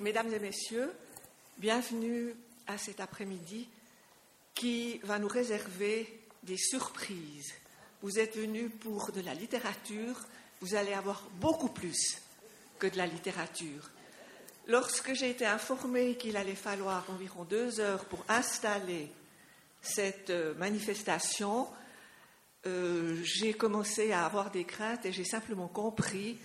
mesdames et messieurs, bienvenue à cet après-midi qui va nous réserver des surprises. Vous êtes venus pour de la littérature, vous allez avoir beaucoup plus que de la littérature. Lorsque j'ai été informée qu'il allait falloir environ deux heures pour installer cette euh, manifestation, euh, j'ai commencé à avoir des craintes et j'ai simplement compris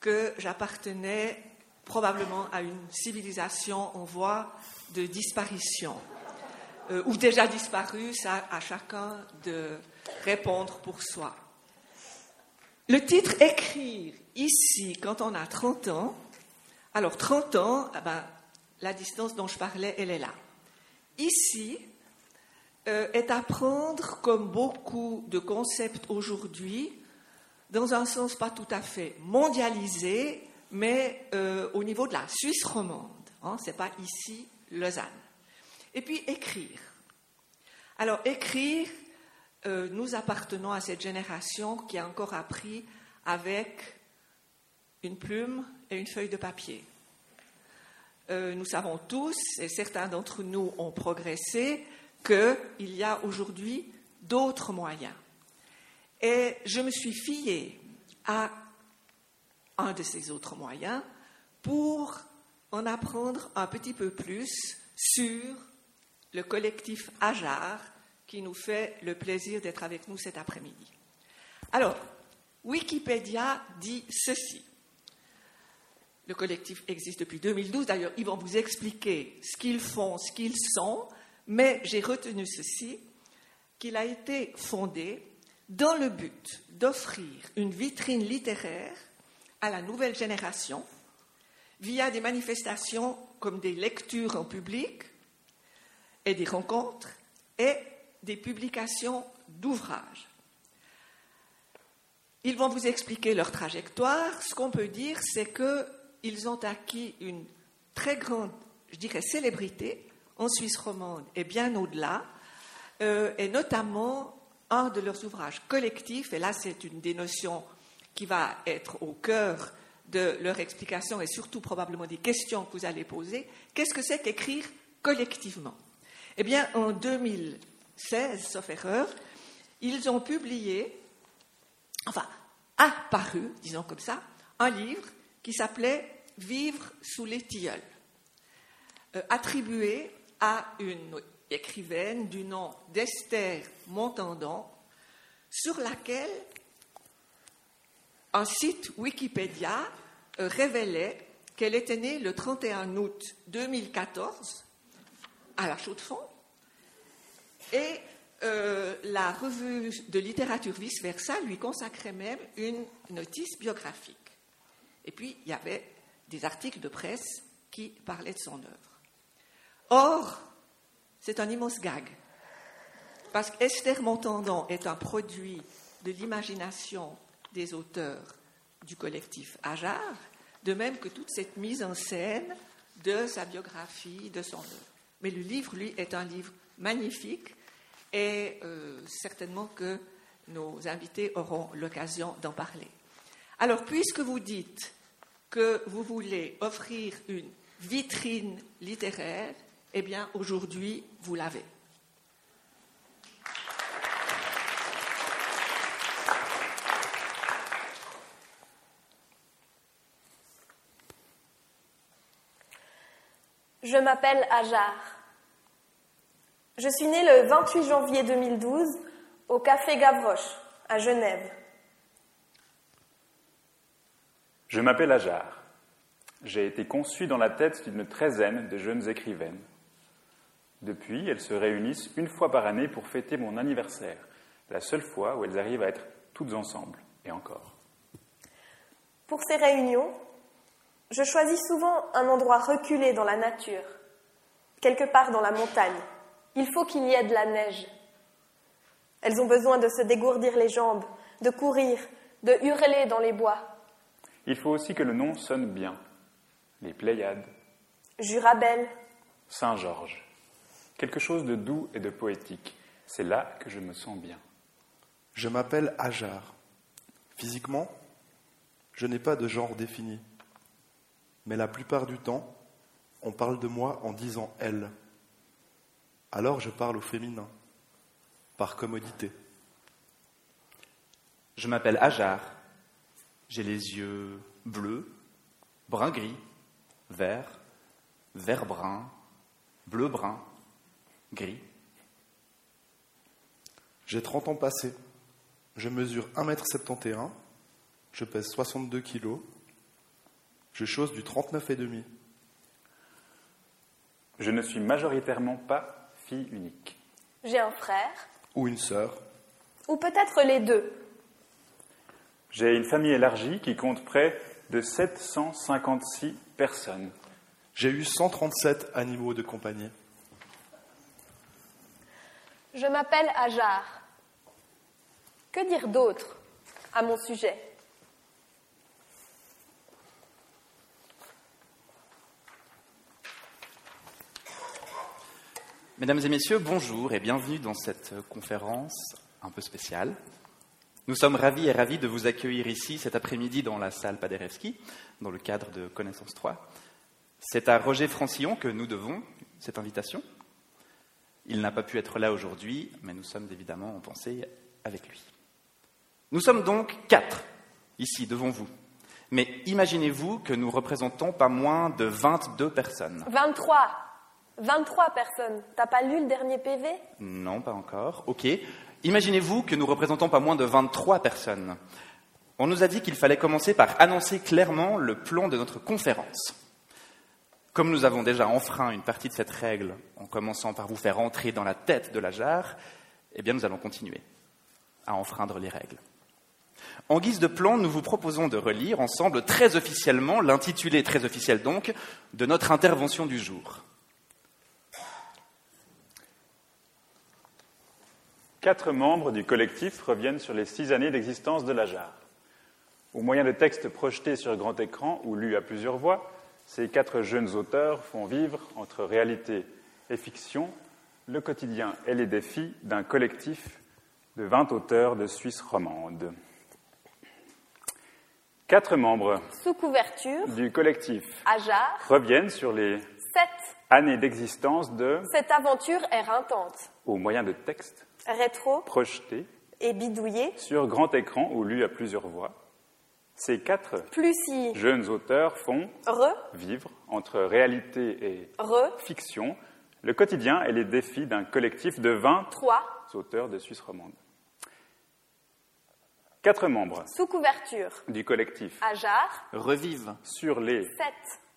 que j'appartenais probablement à une civilisation en voie de disparition, euh, ou déjà disparue, ça à chacun de répondre pour soi. Le titre Écrire ici quand on a 30 ans, alors 30 ans, ah ben, la distance dont je parlais, elle est là. Ici euh, est à prendre comme beaucoup de concepts aujourd'hui, dans un sens pas tout à fait mondialisé, mais euh, au niveau de la Suisse romande. Hein, Ce n'est pas ici Lausanne. Et puis écrire. Alors écrire, euh, nous appartenons à cette génération qui a encore appris avec une plume et une feuille de papier. Euh, nous savons tous, et certains d'entre nous ont progressé, qu'il y a aujourd'hui d'autres moyens. Et je me suis fiée à un de ces autres moyens pour en apprendre un petit peu plus sur le collectif Ajar qui nous fait le plaisir d'être avec nous cet après-midi. Alors, Wikipédia dit ceci. Le collectif existe depuis 2012. D'ailleurs, ils vont vous expliquer ce qu'ils font, ce qu'ils sont. Mais j'ai retenu ceci, qu'il a été fondé dans le but d'offrir une vitrine littéraire à la nouvelle génération via des manifestations comme des lectures en public et des rencontres et des publications d'ouvrages. Ils vont vous expliquer leur trajectoire. Ce qu'on peut dire, c'est qu'ils ont acquis une très grande, je dirais, célébrité en Suisse romande et bien au-delà, euh, et notamment un de leurs ouvrages collectifs, et là c'est une des notions qui va être au cœur de leur explication et surtout probablement des questions que vous allez poser, qu'est-ce que c'est qu'écrire collectivement? Eh bien, en 2016, sauf erreur, ils ont publié, enfin, apparu, disons comme ça, un livre qui s'appelait Vivre sous les tilleuls, attribué à une écrivaine du nom d'Esther Montandon, sur laquelle un site Wikipédia euh, révélait qu'elle était née le 31 août 2014 à la Chaux-de-Fonds et euh, la revue de littérature vice-versa lui consacrait même une notice biographique. Et puis, il y avait des articles de presse qui parlaient de son œuvre. Or, c'est un immense gag, parce qu'Esther Montandon est un produit de l'imagination des auteurs du collectif Ajar, de même que toute cette mise en scène de sa biographie, de son œuvre. Mais le livre, lui, est un livre magnifique et euh, certainement que nos invités auront l'occasion d'en parler. Alors, puisque vous dites que vous voulez offrir une vitrine littéraire, eh bien, aujourd'hui, vous l'avez. Je m'appelle Ajar. Je suis née le 28 janvier 2012 au Café Gavroche, à Genève. Je m'appelle Ajar. J'ai été conçue dans la tête d'une treizaine de jeunes écrivaines. Depuis, elles se réunissent une fois par année pour fêter mon anniversaire, la seule fois où elles arrivent à être toutes ensemble, et encore. Pour ces réunions, je choisis souvent un endroit reculé dans la nature, quelque part dans la montagne. Il faut qu'il y ait de la neige. Elles ont besoin de se dégourdir les jambes, de courir, de hurler dans les bois. Il faut aussi que le nom sonne bien. Les Pléiades. Jurabel. Saint-Georges. Quelque chose de doux et de poétique. C'est là que je me sens bien. Je m'appelle Ajar. Physiquement, je n'ai pas de genre défini mais la plupart du temps, On parle de moi en disant elle. Alors je parle au féminin, par commodité. Je m'appelle Ajar. J'ai les yeux bleus, brun-gris, vert, vert-brun, bleu-brun, gris. J'ai 30 ans passés. Je mesure 1m71. Je pèse 62 kg. Je chose du 39,5. Je ne suis majoritairement pas fille unique. J'ai un frère, Ou une sœur. ou peut-être les deux. J'ai une famille élargie qui compte près de 756 personnes. J'ai eu 137 animaux de compagnie. Je m'appelle Ajar. Que dire d'autre à mon sujet? Mesdames et messieurs, bonjour et bienvenue dans cette conférence un peu spéciale. Nous sommes ravis et ravis de vous accueillir ici cet après-midi dans la salle Paderewski, dans le cadre de Connaissance 3. C'est à Roger Francillon que nous devons cette invitation. Il n'a pas pu être là aujourd'hui, mais nous sommes évidemment en pensée avec lui. Nous sommes donc quatre ici devant vous. Mais imaginez-vous que nous représentons pas moins de 22 personnes. 23. 23 personnes. T'as pas lu le dernier PV Non, pas encore. Ok. Imaginez-vous que nous représentons pas moins de 23 personnes. On nous a dit qu'il fallait commencer par annoncer clairement le plan de notre conférence. Comme nous avons déjà enfreint une partie de cette règle en commençant par vous faire entrer dans la tête de la jarre, eh bien nous allons continuer à enfreindre les règles. En guise de plan, nous vous proposons de relire ensemble très officiellement l'intitulé très officiel donc de notre intervention du jour. Quatre membres du collectif reviennent sur les six années d'existence de la JAR. Au moyen de textes projetés sur grand écran ou lus à plusieurs voix, ces quatre jeunes auteurs font vivre, entre réalité et fiction, le quotidien et les défis d'un collectif de 20 auteurs de Suisse romande. Quatre membres Sous couverture, du collectif Ajar, reviennent sur les 7. années d'existence de, Cette aventure éreintante. au moyen de textes Rétro projetés et bidouillé. sur grand écran ou lus à plusieurs voix. Ces quatre Plus si. jeunes auteurs font Re, vivre, entre réalité et re, fiction, le quotidien et les défis d'un collectif de 20 3. auteurs de Suisse romande. Quatre membres Sous couverture, du collectif Ajar, Revive sur les 7.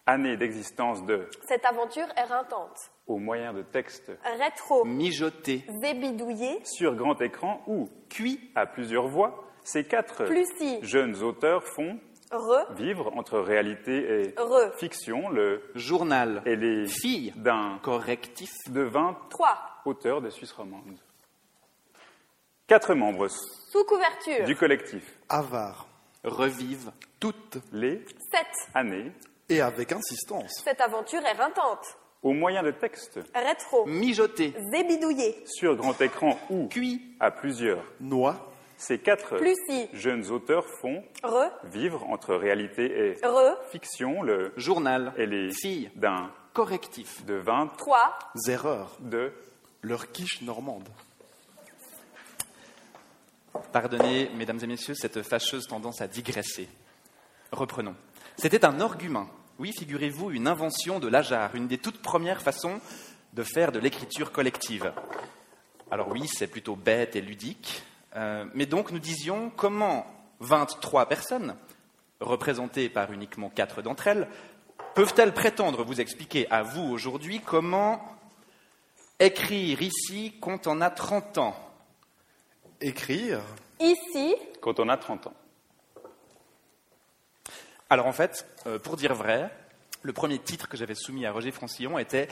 Années d'existence de, Cette aventure éreintante. au moyen de textes Rétro, mijoter, zébidouillé, sur grand écran ou cuit, à plusieurs voix, ces quatre plus si. jeunes auteurs font Re, vivre entre réalité et re, fiction le journal, et les fille, d'un correctif, de 20 3. auteurs de Suisse romande. Quatre membres Sous couverture, du collectif Avare. revive, Toutes. les 7. années Et avec insistance. Cette aventure éreintante. au moyen de textes Rétro, mijoter, zébidouillé, sur grand écran ou cuit, à plusieurs. Noix. Ces quatre plus si. jeunes auteurs font Re, vivre entre réalité et re, fiction le journal, et les fille, d'un correctif, de 20 3. Erreur. de Leur quiche normande. Pardonnez, mesdames et messieurs, cette fâcheuse tendance à digresser. Reprenons. C'était un argument. Oui, figurez-vous, une invention de Lajar, une des toutes premières façons de faire de l'écriture collective. Alors oui, c'est plutôt bête et ludique, euh, mais donc nous disions comment 23 personnes, représentées par uniquement quatre d'entre elles, peuvent-elles prétendre vous expliquer à vous aujourd'hui comment écrire ici quand on a 30 ans? Écrire? Ici, quand on a 30 ans. Alors en fait, euh, pour dire vrai, le premier titre que j'avais soumis à Roger Francillon était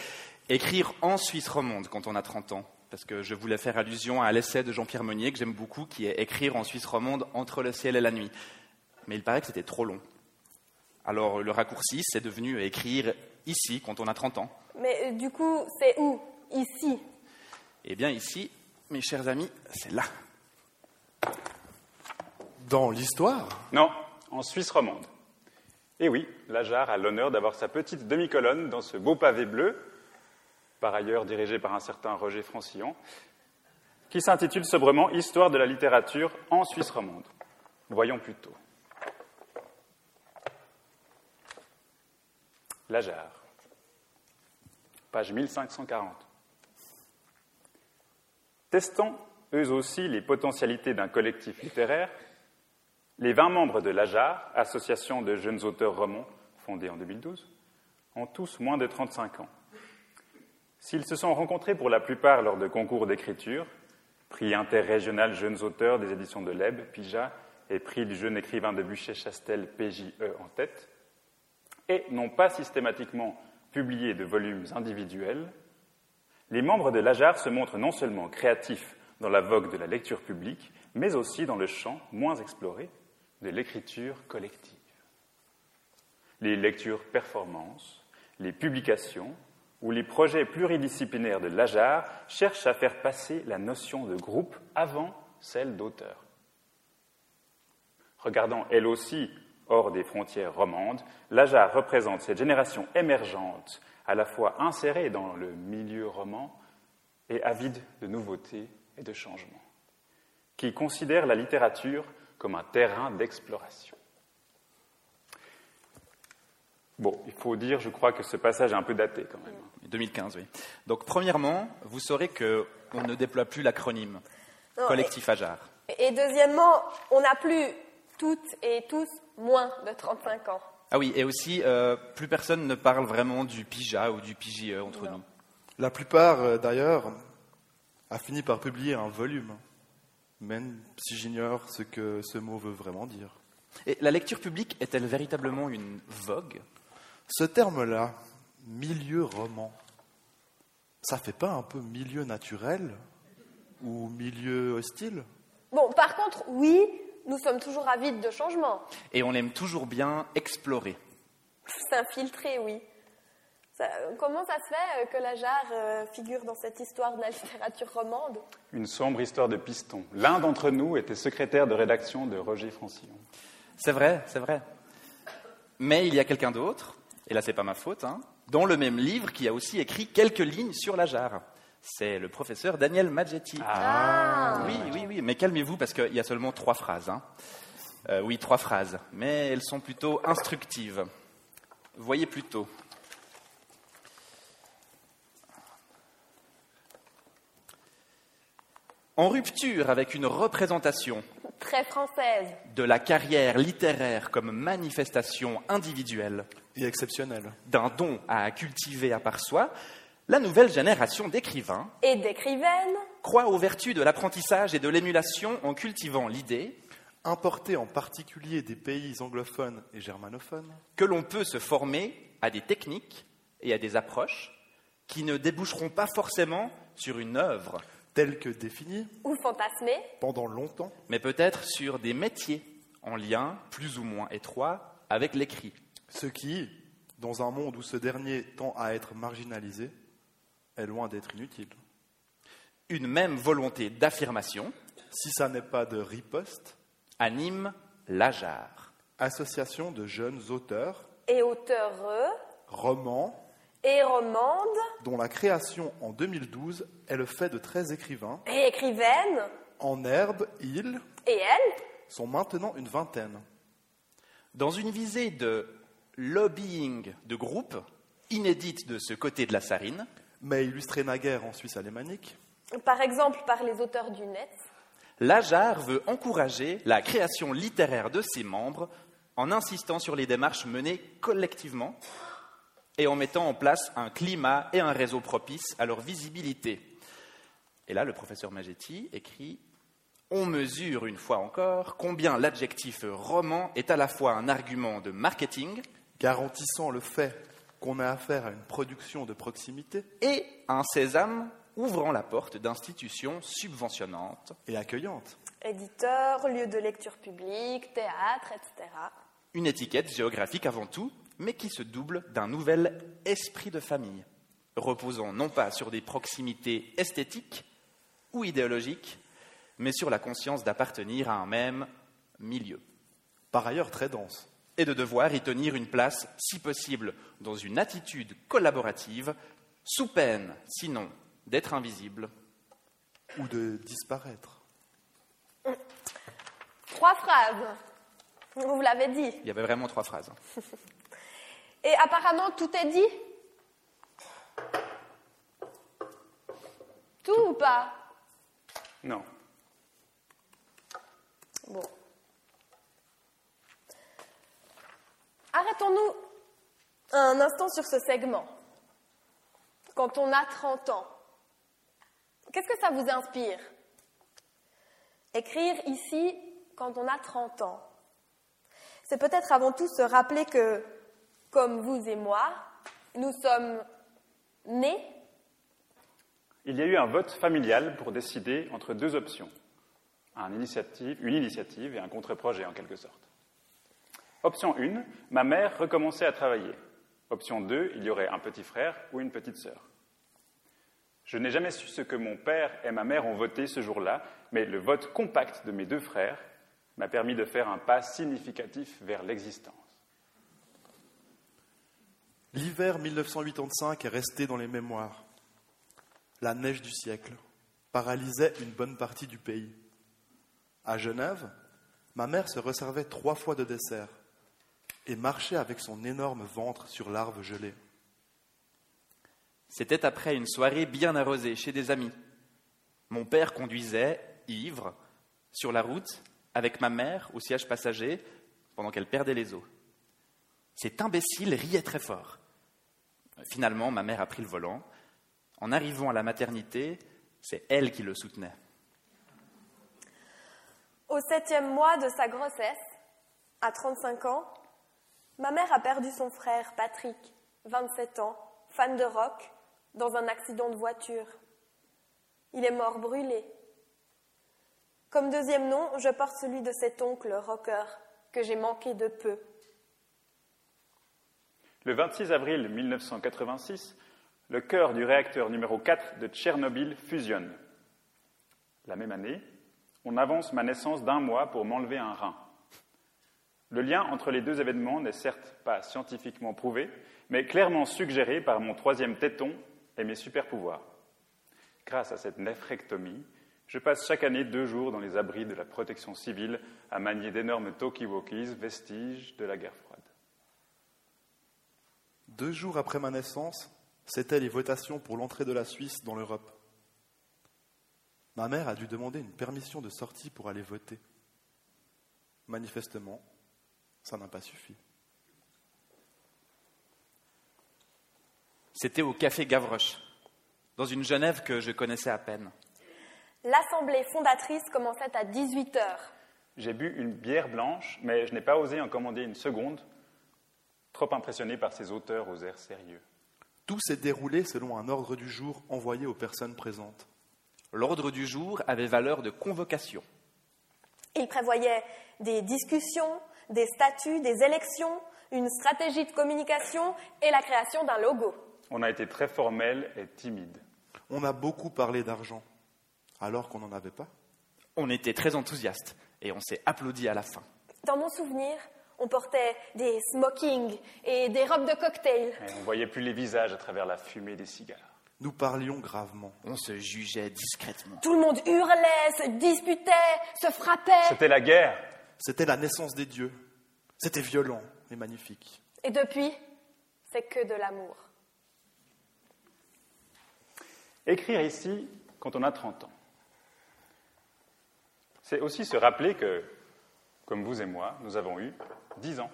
Écrire en Suisse romande quand on a 30 ans. Parce que je voulais faire allusion à l'essai de Jean-Pierre Meunier, que j'aime beaucoup, qui est Écrire en Suisse romande entre le ciel et la nuit. Mais il paraît que c'était trop long. Alors le raccourci, c'est devenu Écrire ici quand on a 30 ans. mais euh, du coup, c'est où? Ici? Eh bien ici, mes chers amis, c'est là. Dans l'histoire? Non, en Suisse romande. Et oui, Lajar a l'honneur d'avoir sa petite demi-colonne dans ce beau pavé bleu, par ailleurs dirigé par un certain Roger Francillon, qui s'intitule sobrement Histoire de la littérature en Suisse romande. Voyons plutôt. Lajar, page 1540. Testant eux aussi les potentialités d'un collectif littéraire, les 20 membres de l'AJAR, Association de jeunes auteurs romans, fondée en 2012, ont tous moins de 35 ans. S'ils se sont rencontrés pour la plupart lors de concours d'écriture, prix interrégional jeunes auteurs des éditions de Leb, Pija, et prix du jeune écrivain de Buchet-Chastel, PJE en tête, et n'ont pas systématiquement publié de volumes individuels, les membres de l'AJAR se montrent non seulement créatifs dans la vogue de la lecture publique, mais aussi dans le champ moins exploré de l'écriture collective. Les lectures performances, les publications ou les projets pluridisciplinaires de l'AJAR cherchent à faire passer la notion de groupe avant celle d'auteur. Regardant elle aussi hors des frontières romandes, l'AJAR représente cette génération émergente, à la fois insérée dans le milieu roman et avide de nouveautés et de changement, qui considère la littérature comme un terrain d'exploration. Bon, il faut dire, je crois que ce passage est un peu daté quand même. 2015, oui. Donc, premièrement, vous saurez qu'on ne déploie plus l'acronyme collectif Ajar. Et deuxièmement, on n'a plus toutes et tous moins de 35 ans. Ah oui, et aussi, euh, plus personne ne parle vraiment du PIJA ou du PIJE entre nous. La plupart, euh, d'ailleurs, a fini par publier un volume, même si j'ignore ce que ce mot veut vraiment dire. Et la lecture publique est-elle véritablement une vogue? Ce terme-là, milieu roman, ça fait pas un peu milieu naturel ou milieu hostile? Bon, par contre, oui, nous sommes toujours avides de changement. Et on aime toujours bien explorer. S'infiltrer, oui. Comment ça se fait euh, que la jarre euh, figure dans cette histoire de la littérature romande? Une sombre histoire de piston. L'un d'entre nous était secrétaire de rédaction de Roger Francillon. C'est vrai, c'est vrai. Mais il y a quelqu'un d'autre, et là c'est pas ma faute, hein, dans le même livre qui a aussi écrit quelques lignes sur la jarre. C'est le professeur Daniel Maggetti. Ah. Oui, oui, oui, mais calmez-vous parce qu'il y a seulement trois phrases. Hein. Euh, oui, trois phrases, mais elles sont plutôt instructives. Voyez plutôt. En rupture avec une représentation très française. de la carrière littéraire comme manifestation individuelle et exceptionnelle. d'un don à cultiver à part soi, la nouvelle génération d'écrivains et d'écrivaines. croit aux vertus de l'apprentissage et de l'émulation en cultivant l'idée, importée en particulier des pays anglophones et germanophones, que l'on peut se former à des techniques et à des approches qui ne déboucheront pas forcément sur une œuvre telle que définie ou fantasmée pendant longtemps, mais peut-être sur des métiers en lien plus ou moins étroit avec l'écrit. Ce qui, dans un monde où ce dernier tend à être marginalisé, est loin d'être inutile. Une même volonté d'affirmation, si ça n'est pas de riposte, anime l'AJAR. Association de jeunes auteurs et auteurs romans et romande dont la création en 2012 est le fait de 13 écrivains et écrivaines en herbe, ils et elles sont maintenant une vingtaine. Dans une visée de lobbying de groupe, inédite de ce côté de la Sarine, mais illustrée naguère en Suisse alémanique, par exemple par les auteurs du net, l'AJAR veut encourager la création littéraire de ses membres en insistant sur les démarches menées collectivement et en mettant en place un climat et un réseau propice à leur visibilité. Et là, le professeur Magetti écrit On mesure une fois encore combien l'adjectif roman est à la fois un argument de marketing, garantissant le fait qu'on a affaire à une production de proximité, et un sésame ouvrant la porte d'institutions subventionnantes et accueillantes. Éditeurs, lieux de lecture publique, théâtre, etc. Une étiquette géographique avant tout, mais qui se double d'un nouvel esprit de famille, reposant non pas sur des proximités esthétiques ou idéologiques, mais sur la conscience d'appartenir à un même milieu. Par ailleurs très dense. et de devoir y tenir une place, si possible, dans une attitude collaborative, sous peine, sinon, d'être invisible. Ou de disparaître. Trois phrases. Vous l'avez dit. Il y avait vraiment trois phrases. Et apparemment, tout est dit. Tout ou pas? Non. Bon. Arrêtons-nous un instant sur ce segment. Quand on a 30 ans, qu'est-ce que ça vous inspire? Écrire ici quand on a 30 ans. C'est peut-être avant tout se rappeler que, comme vous et moi, nous sommes nés Il y a eu un vote familial pour décider entre deux options, une initiative et un contre-projet en quelque sorte. Option 1, ma mère recommençait à travailler. Option 2, il y aurait un petit frère ou une petite sœur. Je n'ai jamais su ce que mon père et ma mère ont voté ce jour-là, mais le vote compact de mes deux frères m'a permis de faire un pas significatif vers l'existence. L'hiver 1985 est resté dans les mémoires. La neige du siècle paralysait une bonne partie du pays. À Genève, ma mère se resservait trois fois de dessert et marchait avec son énorme ventre sur l'arbre gelé. C'était après une soirée bien arrosée chez des amis. Mon père conduisait, ivre, sur la route, avec ma mère au siège passager, pendant qu'elle perdait les os. Cet imbécile riait très fort. Finalement, ma mère a pris le volant. En arrivant à la maternité, c'est elle qui le soutenait. Au septième mois de sa grossesse, à 35 ans, ma mère a perdu son frère Patrick, 27 ans, fan de rock, dans un accident de voiture. Il est mort brûlé. Comme deuxième nom, je porte celui de cet oncle rocker que j'ai manqué de peu. Le 26 avril 1986, le cœur du réacteur numéro 4 de Tchernobyl fusionne. La même année, on avance ma naissance d'un mois pour m'enlever un rein. Le lien entre les deux événements n'est certes pas scientifiquement prouvé, mais clairement suggéré par mon troisième téton et mes super-pouvoirs. Grâce à cette néphrectomie, je passe chaque année deux jours dans les abris de la protection civile à manier d'énormes talkie-walkies, vestiges de la guerre froide. Deux jours après ma naissance, c'étaient les votations pour l'entrée de la Suisse dans l'Europe. Ma mère a dû demander une permission de sortie pour aller voter. Manifestement, ça n'a pas suffi. C'était au café Gavroche, dans une Genève que je connaissais à peine. L'assemblée fondatrice commençait à 18 heures. J'ai bu une bière blanche, mais je n'ai pas osé en commander une seconde, trop impressionné par ces auteurs aux airs sérieux. Tout s'est déroulé selon un ordre du jour envoyé aux personnes présentes. L'ordre du jour avait valeur de convocation. Il prévoyait des discussions, des statuts, des élections, une stratégie de communication et la création d'un logo. On a été très formel et timide. On a beaucoup parlé d'argent, alors qu'on n'en avait pas. On était très enthousiastes et on s'est applaudi à la fin. Dans mon souvenir, on portait des smokings et des robes de cocktail. Et on ne voyait plus les visages à travers la fumée des cigares. Nous parlions gravement. On se jugeait discrètement. Tout le monde hurlait, se disputait, se frappait. C'était la guerre. C'était la naissance des dieux. C'était violent et magnifique. Et depuis, c'est que de l'amour. Écrire ici quand on a 30 ans. C'est aussi se rappeler que, comme vous et moi, nous avons eu 10 ans.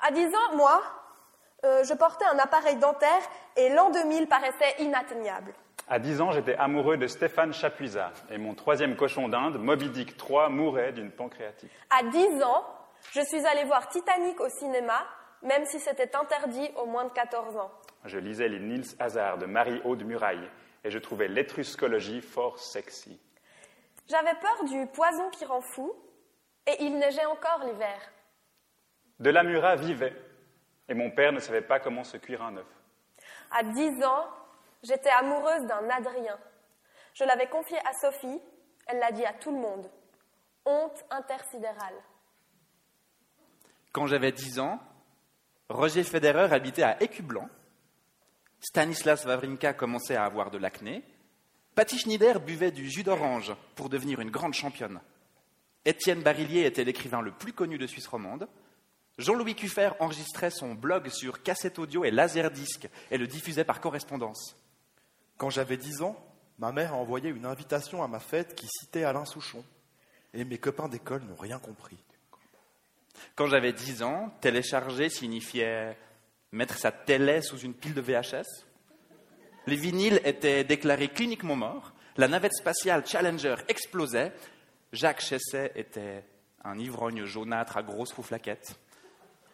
À 10 ans, moi, euh, je portais un appareil dentaire et l'an 2000 paraissait inatteignable. À 10 ans, j'étais amoureux de Stéphane Chapuisat et mon troisième cochon d'Inde, Moby Dick 3, mourait d'une pancréatite. À 10 ans, je suis allée voir Titanic au cinéma, même si c'était interdit aux moins de 14 ans. Je lisais les Niels Hazard de Marie-Aude Muraille et je trouvais l'étruscologie fort sexy. J'avais peur du poison qui rend fou et il neigeait encore l'hiver. De la Murat vivait et mon père ne savait pas comment se cuire un œuf. À 10 ans, j'étais amoureuse d'un Adrien. Je l'avais confié à Sophie, elle l'a dit à tout le monde. Honte intersidérale. Quand j'avais 10 ans, Roger Federer habitait à Écublanc. Stanislas Wawrinka commençait à avoir de l'acné. Patty Schneider buvait du jus d'orange pour devenir une grande championne. Étienne Barillier était l'écrivain le plus connu de Suisse romande. Jean-Louis Cuffer enregistrait son blog sur cassette audio et laserdisc et le diffusait par correspondance. Quand j'avais 10 ans, ma mère a envoyé une invitation à ma fête qui citait Alain Souchon. Et mes copains d'école n'ont rien compris. Quand j'avais 10 ans, télécharger signifiait mettre sa télé sous une pile de VHS. Les vinyles étaient déclarés cliniquement morts. La navette spatiale Challenger explosait. Jacques Chesset était un ivrogne jaunâtre à grosses rouflaquettes.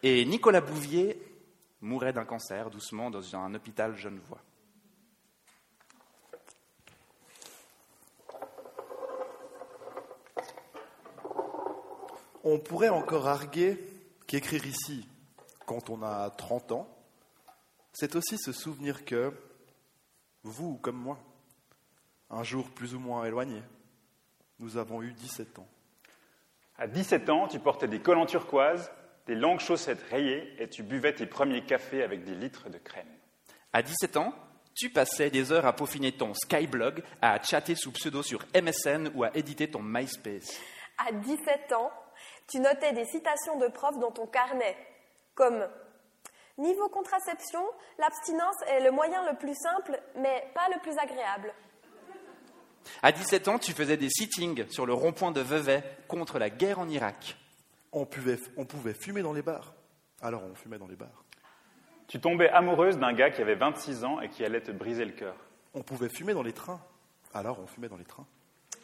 Et Nicolas Bouvier mourait d'un cancer doucement dans un hôpital genevois. On pourrait encore arguer qu'écrire ici, quand on a 30 ans, c'est aussi se souvenir que, vous comme moi, un jour plus ou moins éloigné, nous avons eu 17 ans. À 17 ans, tu portais des collants turquoises, des longues chaussettes rayées et tu buvais tes premiers cafés avec des litres de crème. À 17 ans, tu passais des heures à peaufiner ton Skyblog, à chatter sous pseudo sur MSN ou à éditer ton MySpace. À 17 ans, tu notais des citations de profs dans ton carnet, comme Niveau contraception, l'abstinence est le moyen le plus simple, mais pas le plus agréable. À 17 ans, tu faisais des sittings sur le rond-point de Vevey contre la guerre en Irak. On pouvait, on pouvait fumer dans les bars. Alors on fumait dans les bars. Tu tombais amoureuse d'un gars qui avait 26 ans et qui allait te briser le cœur. On pouvait fumer dans les trains. Alors on fumait dans les trains.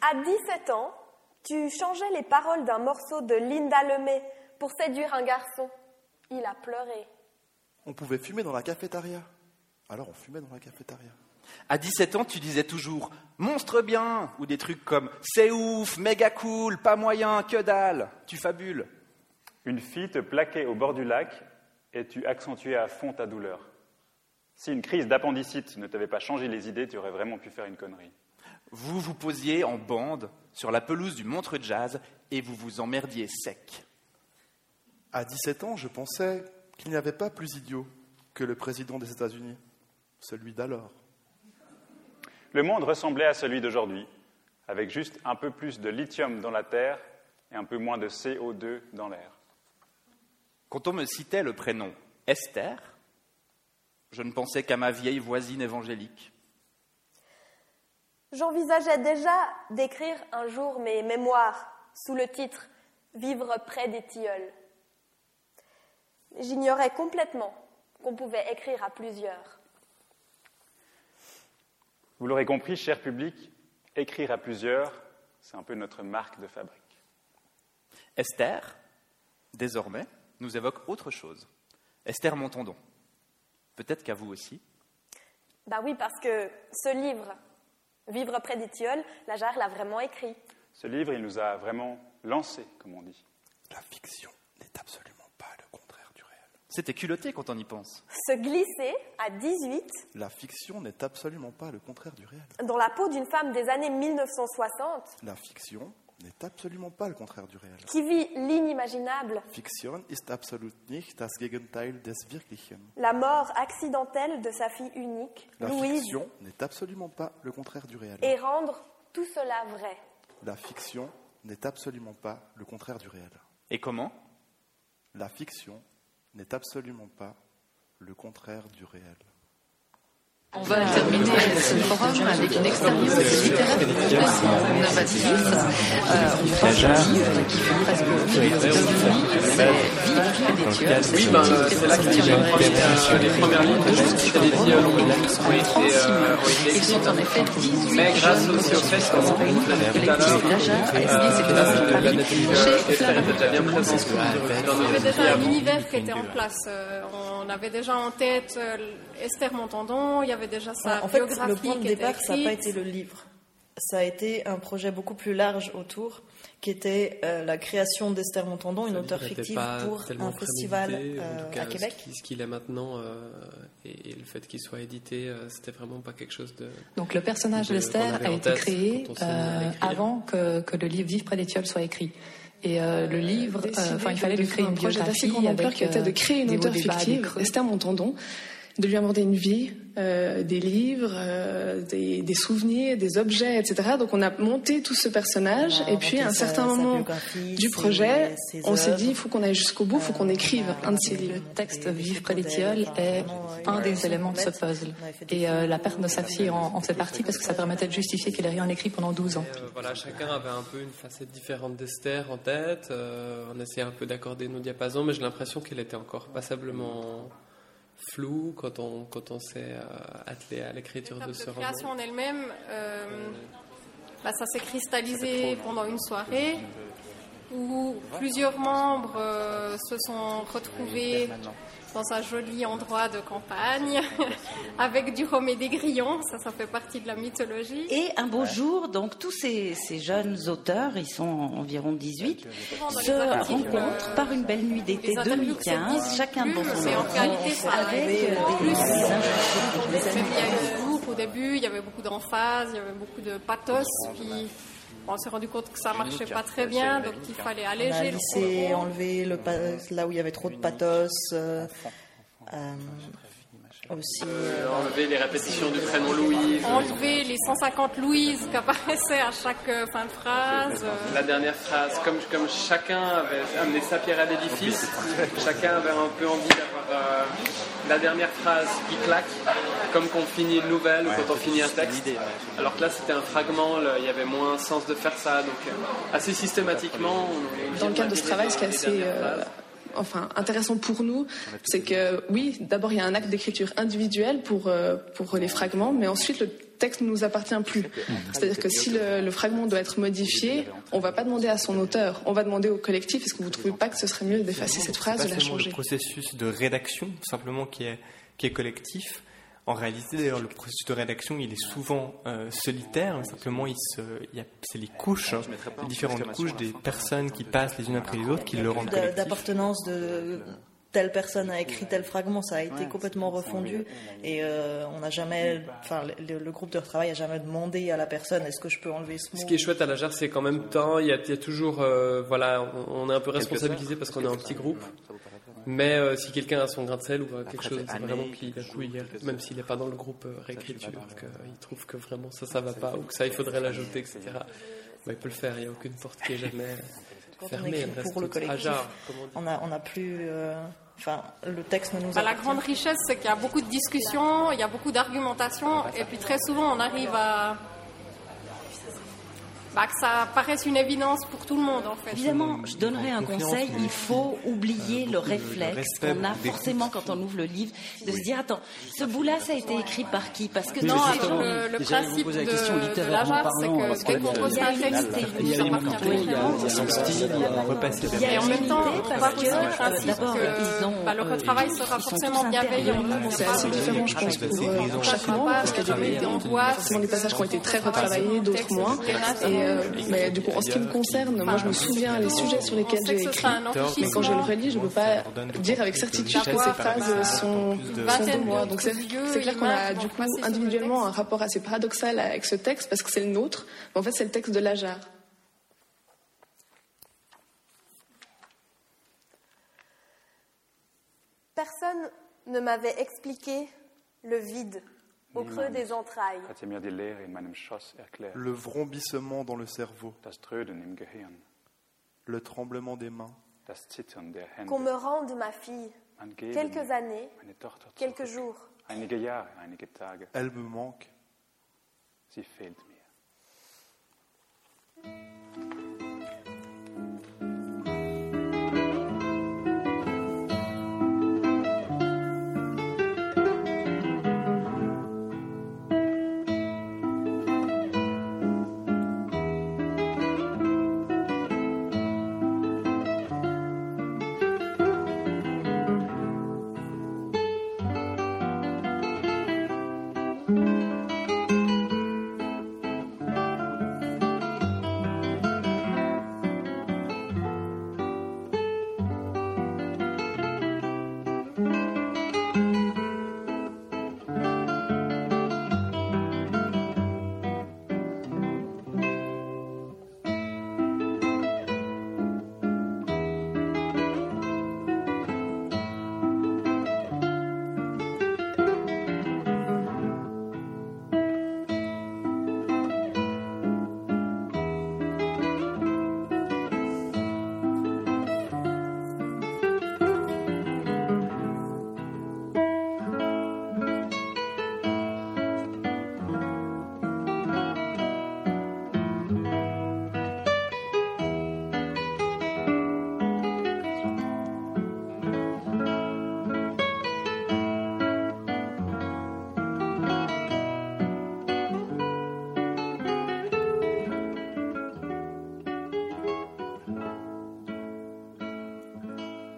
À 17 ans, tu changeais les paroles d'un morceau de Linda Lemay pour séduire un garçon. Il a pleuré. On pouvait fumer dans la cafétéria. Alors on fumait dans la cafétéria. À 17 ans, tu disais toujours monstre bien ou des trucs comme c'est ouf, méga cool, pas moyen, que dalle. Tu fabules. Une fille te plaquait au bord du lac et tu accentuais à fond ta douleur. Si une crise d'appendicite ne t'avait pas changé les idées, tu aurais vraiment pu faire une connerie. Vous vous posiez en bande sur la pelouse du Montreux Jazz et vous vous emmerdiez sec. À 17 ans, je pensais qu'il n'y avait pas plus idiot que le président des États-Unis, celui d'alors. Le monde ressemblait à celui d'aujourd'hui, avec juste un peu plus de lithium dans la terre et un peu moins de CO2 dans l'air. Quand on me citait le prénom Esther, je ne pensais qu'à ma vieille voisine évangélique. J'envisageais déjà d'écrire un jour mes mémoires sous le titre Vivre près des tilleuls. J'ignorais complètement qu'on pouvait écrire à plusieurs. Vous l'aurez compris, cher public, écrire à plusieurs, c'est un peu notre marque de fabrique. Esther, désormais, nous évoque autre chose. Esther Montandon. Peut-être qu'à vous aussi. Bah oui, parce que ce livre, Vivre près des tilleuls, la jarre l'a vraiment écrit. Ce livre, il nous a vraiment lancés, comme on dit. La fiction n'est absolument pas le contraire du réel. C'était culotté quand on y pense. Se glisser à 18 La fiction n'est absolument pas le contraire du réel. dans la peau d'une femme des années 1960 La fiction n'est absolument pas le contraire du réel. qui vit l'inimaginable, Fiction ist absolut nicht das Gegenteil des Wirklichen. la mort accidentelle de sa fille unique, La Louise, fiction n'est absolument pas le contraire du réel. et rendre tout cela vrai. La fiction n'est absolument pas le contraire du réel. Et comment? La fiction n'est absolument pas le contraire du réel. On va terminer ce forum avec une expérience littéraire. Euh, on euh, qui fait presque c'est. Oui, ben, c'est là que euh, les premières lignes de juste des tilleuls ont été, euh, sont en effet 18 Mais grâce jeunes aussi au fait qu'on tout à l'heure, euh, la nature déjà bien présente dans Il y nos avait déjà un univers qui était en place. Euh, On avait déjà en tête euh, Esther Montandon, il y avait déjà sa Bah, en fait, biographie le point de qui était départ, ça n'a pas été le livre. Ça a été un projet beaucoup plus large autour, qui était euh, la création d'Esther Montandon, une auteure fictive, pour un festival euh, cas, à Québec. Ce qui- ce qu'il est maintenant euh, et, et le fait qu'il soit édité, euh, c'était vraiment pas quelque chose de. Donc le personnage de- d'Esther a été créé euh, avant que, que le livre Vivre près des tilleuls soit écrit. Et euh, le livre, euh, enfin, il fallait lui créer une projet d'assez biographie grande ampleur avec qui était de créer une auteure fictive. Esther Montandon, de lui aborder une vie, euh, des livres, euh, des, des souvenirs, des objets, etc. Donc on a monté tout ce personnage et puis à un sa- certain sa moment du projet, ses on s'est dit il faut qu'on aille jusqu'au bout, il faut qu'on écrive un de ces livres. Le texte Vivre près des tilleuls est un des éléments de ce puzzle. Et euh, la perte de sa fille en, en fait partie parce que ça permettait de justifier qu'elle ait rien écrit pendant 12 ans. Euh, voilà, chacun avait un peu une facette différente d'Esther en tête. Euh, on essayait un peu d'accorder nos diapasons, mais j'ai l'impression qu'elle était encore passablement floue quand on, quand on s'est euh, attelé à l'écriture de ce La roman. création en elle-même, euh, bah, ça s'est cristallisé pendant une soirée où plusieurs membres euh, se sont retrouvés dans un joli endroit de campagne avec du rhum et des grillons. Ça, ça fait partie de la mythologie. Et un beau jour, donc tous ces, ces jeunes auteurs, ils sont environ 18, dans les se articles, rencontrent euh, par une belle nuit d'été les interviews que c'est 2015, dit chacun dans son en réalité, ça avec euh, des, des au début, il y avait beaucoup d'emphase, il y avait beaucoup de pathos, puis on s'est rendu compte que ça marchait pas très bien, donc il fallait On a alléger le lissé, enlevé le là où il y avait trop de pathos. euh, euh, aussi. euh, Enlever les répétitions du prénom Louise. enlever les 150 Louise qui apparaissaient à chaque euh, fin de phrase. euh, La dernière phrase, comme, comme chacun avait amené sa pierre à l'édifice, chacun avait un peu envie d'avoir euh, la dernière phrase qui claque, comme quand on finit une nouvelle ou quand on finit un texte. Alors que là, c'était un fragment, il y avait moins sens de faire ça. Donc, euh, assez systématiquement, on- Dans le cadre de ce travail, ce qui est assez euh. Enfin, intéressant pour nous, c'est que oui, d'abord il y a un acte d'écriture individuel pour, euh, pour les fragments, mais ensuite le texte ne nous appartient plus. C'est-à-dire que si le, le fragment doit être modifié, on ne va pas demander à son auteur, on va demander au collectif, est-ce que vous ne trouvez pas que ce serait mieux d'effacer cette phrase, de la changer le processus de rédaction, simplement qui est, qui est collectif. En réalité, d'ailleurs, le processus de rédaction, il est souvent euh, solitaire, mais simplement, il se, il y a, c'est les couches, hein, les différentes couches des personnes qui passent les unes après les autres, qui le rendent de- collectif. d'appartenance de telle personne a écrit tel fragment, ça a été complètement refondu et euh, on n'a jamais, enfin le, le groupe de travail a jamais demandé à la personne est-ce que je peux enlever ce mot. Ce qui est chouette à la jarre, c'est qu'en même temps, il y a, il y a toujours, euh, voilà, on, on est un peu responsabilisé parce qu'on est un petit groupe. Mais euh, si quelqu'un a son grain de sel ou a quelque chose vraiment qui d'un coup, il est- même s'il n'est pas dans le groupe euh, réécriture, qu'il trouve que vraiment ça, ça va pas ou que ça, il faudrait l'ajouter, etc. bah, il peut le faire. Il n'y a aucune porte qui est jamais on fermée. reste pour le collectif, on dit. on a, on a plus, euh, enfin le texte ne nous Bah, la grande richesse, c'est qu'il y a beaucoup de discussions, il y a beaucoup d'argumentation, et puis très souvent, on arrive à. Bah, que ça paraisse une évidence pour tout le monde, en fait. Évidemment, je donnerais un conseil, il faut oublier le réflexe qu'on a forcément quand on ouvre le livre, de se dire, attends, ce bout-là, ça a été écrit par qui? Parce que Non, le, le principe de, de la jarre, c'est que dès qu'on pose un texte, Il y a une. Il y a son style, il y a repasser Il y a Et en même temps, on parce part que, principe le retravail sera forcément bienveillant. C'est différent, je pense, pour, chaque membre, parce qu'il y a des, forcément des passages qui ont été très retravaillés, d'autres moins. Et, euh, mais du coup, en ce qui me concerne, moi je me souviens les sujets sur lesquels j'ai écrit, mais quand je le relis, je ne peux pas dire avec certitude que ces phrases sont, sont de moi. Donc c'est clair qu'on a du coup individuellement un rapport assez paradoxal avec ce texte, parce que c'est le nôtre, mais en fait c'est le texte de Lajar. Personne ne m'avait expliqué le vide au creux des entrailles. Le vrombissement dans le cerveau, le tremblement des mains. Qu'on me rende ma fille quelques années, quelques jours. Elle me manque. Sie fehlt mir.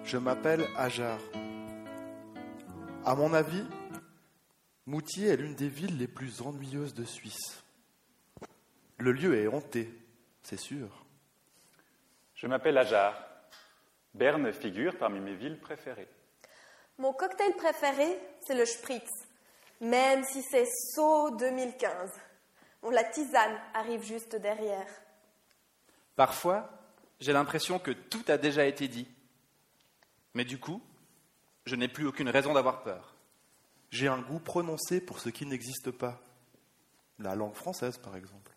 Je m'appelle Ajar. À mon avis, Moutier est l'une des villes les plus ennuyeuses de Suisse. Le lieu est hanté, c'est sûr. Je m'appelle Ajar. Berne figure parmi mes villes préférées. Mon cocktail préféré, c'est le Spritz, même si c'est saut 2015. Bon, la tisane arrive juste derrière. Parfois, j'ai l'impression que tout a déjà été dit. Mais du coup, je n'ai plus aucune raison d'avoir peur. J'ai un goût prononcé pour ce qui n'existe pas. La langue française, par exemple.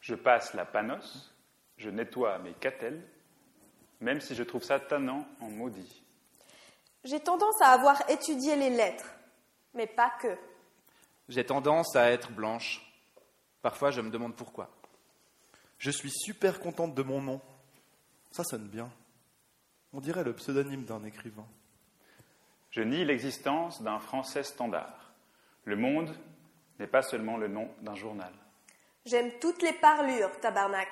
Je passe la panos, je nettoie mes catelles, même si je trouve ça tannant en maudit. J'ai tendance à avoir étudié les lettres, mais pas que. J'ai tendance à être blanche. Parfois, je me demande pourquoi. Je suis super contente de mon nom. Ça sonne bien. On dirait le pseudonyme d'un écrivain. Je nie l'existence d'un français standard. Le monde n'est pas seulement le nom d'un journal. J'aime toutes les parlures, tabarnak.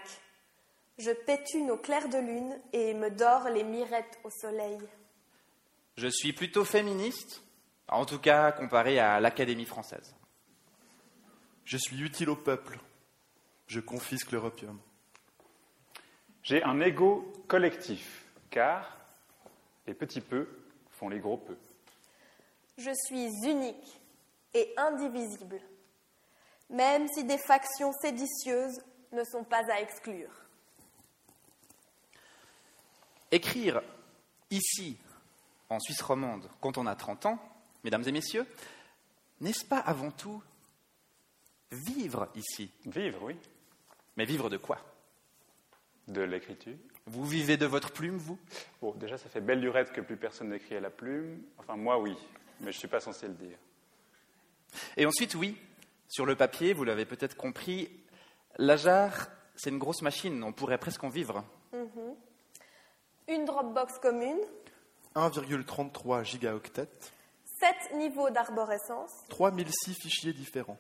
Je pétune au clair de lune et me dors les mirettes au soleil. Je suis plutôt féministe, en tout cas comparé à l'Académie française. Je suis utile au peuple. Je confisque l'europium. J'ai un ego collectif, car les petits peu font les gros peu. Je suis unique et indivisible, même si des factions séditieuses ne sont pas à exclure. Écrire ici, en Suisse romande, quand on a 30 ans, mesdames et messieurs, n'est-ce pas avant tout vivre ici? Vivre, oui. Mais vivre de quoi? De l'écriture. Vous vivez de votre plume, vous? Bon, déjà, ça fait belle lurette que plus personne n'écrit à la plume. Enfin, moi, oui, mais je ne suis pas censé le dire. Et ensuite, oui, sur le papier, vous l'avez peut-être compris, l'ajar, c'est une grosse machine, on pourrait presque en vivre. Mhm. Une Dropbox commune, 1,33 gigaoctets, 7 niveaux d'arborescence, 3006 fichiers différents,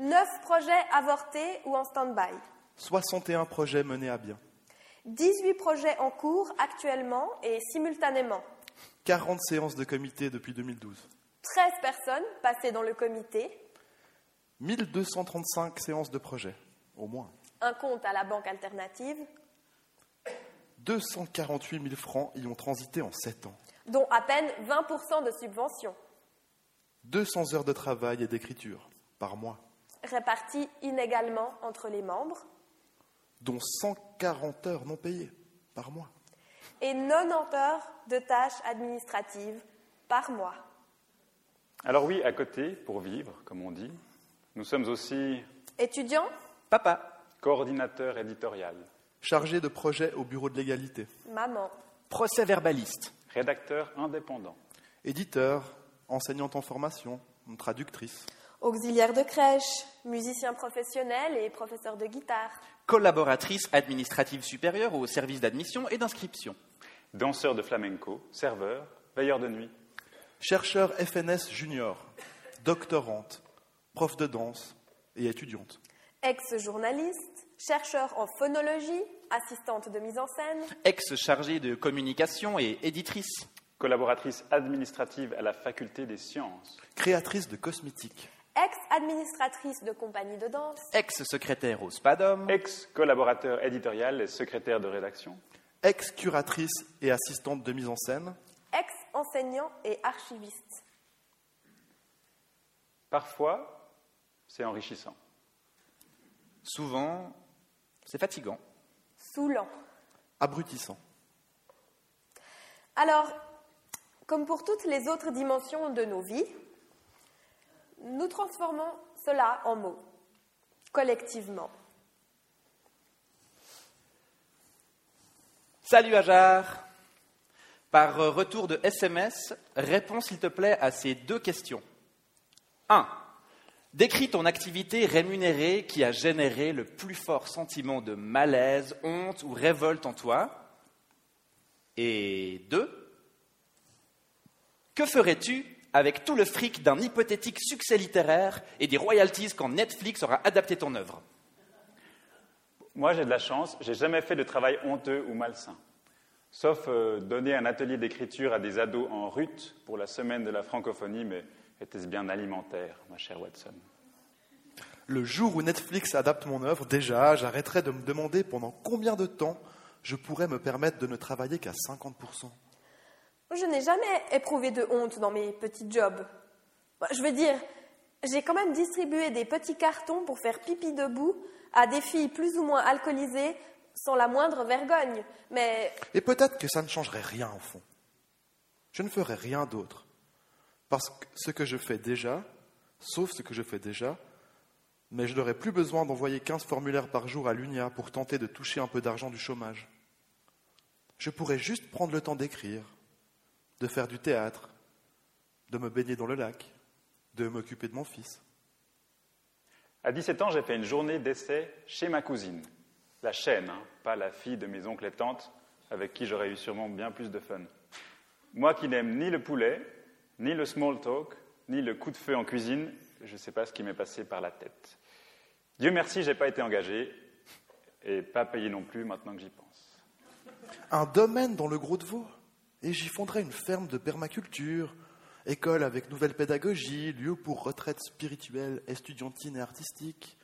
9 projets avortés ou en stand-by, 61 projets menés à bien, 18 projets en cours actuellement et simultanément, 40 séances de comité depuis 2012, 13 personnes passées dans le comité, 1235 séances de projet, au moins, un compte à la banque alternative, 248 000 francs y ont transité en 7 ans, dont à peine 20% de subventions, 200 heures de travail et d'écriture par mois, réparties inégalement entre les membres, dont 140 heures non payées par mois. et 90 heures de tâches administratives par mois. Alors oui, à côté, pour vivre, comme on dit, nous sommes aussi Étudiants, Papa, coordinateur éditorial, Chargé de projet au bureau de l'égalité, maman, procès verbaliste, rédacteur indépendant, éditeur, enseignante en formation, traductrice, auxiliaire de crèche, musicien professionnel et professeur de guitare, collaboratrice administrative supérieure au service d'admission et d'inscription. danseur de flamenco, serveur, veilleur de nuit, chercheur FNS junior, doctorante, prof de danse et étudiante, ex-journaliste, chercheur en phonologie, assistante de mise en scène, Ex-chargée de communication et éditrice. collaboratrice administrative à la faculté des sciences, créatrice de cosmétiques, ex-administratrice de compagnie de danse, Ex-secrétaire au SPADOM. ex-collaborateur éditorial et secrétaire de rédaction, ex-curatrice et assistante de mise en scène, ex-enseignant et archiviste. Parfois, c'est enrichissant. Souvent, c'est fatigant. Saoulant. abrutissant. Alors, comme pour toutes les autres dimensions de nos vies, nous transformons cela en mots, collectivement. Salut Ajar. Par retour de SMS, réponds s'il te plaît à ces deux questions. 1. Décris ton activité rémunérée qui a généré le plus fort sentiment de malaise, honte ou révolte en toi. Et 2. Que ferais-tu avec tout le fric d'un hypothétique succès littéraire et des royalties quand Netflix aura adapté ton œuvre Moi, j'ai de la chance, j'ai jamais fait de travail honteux ou malsain. Sauf euh, donner un atelier d'écriture à des ados en rut pour la semaine de la francophonie, mais était-ce bien alimentaire, ma chère Watson? Le jour où Netflix adapte mon œuvre, déjà, j'arrêterai de me demander pendant combien de temps je pourrais me permettre de ne travailler qu'à 50%. Je n'ai jamais éprouvé de honte dans mes petits jobs. Je veux dire, j'ai quand même distribué des petits cartons pour faire pipi debout à des filles plus ou moins alcoolisées sans la moindre vergogne. Mais. Et peut-être que ça ne changerait rien au fond. Je ne ferais rien d'autre. Parce que ce que je fais déjà, sauf ce que je fais déjà, mais je n'aurais plus besoin d'envoyer 15 formulaires par jour à l'UNIA pour tenter de toucher un peu d'argent du chômage. Je pourrais juste prendre le temps d'écrire, de faire du théâtre, de me baigner dans le lac, de m'occuper de mon fils. À 17 ans, j'ai fait une journée d'essai chez ma cousine, la chaîne, hein, pas la fille de mes oncles et tantes, avec qui j'aurais eu sûrement bien plus de fun. Moi qui n'aime ni le poulet, ni le small talk, ni le coup de feu en cuisine, je ne sais pas ce qui m'est passé par la tête. Dieu merci, je n'ai pas été engagé et pas payé non plus maintenant que j'y pense. Un domaine dans le Gros de Vaud et j'y fonderai une ferme de permaculture, école avec nouvelle pédagogie, lieu pour retraite spirituelle, estudiantine et artistique,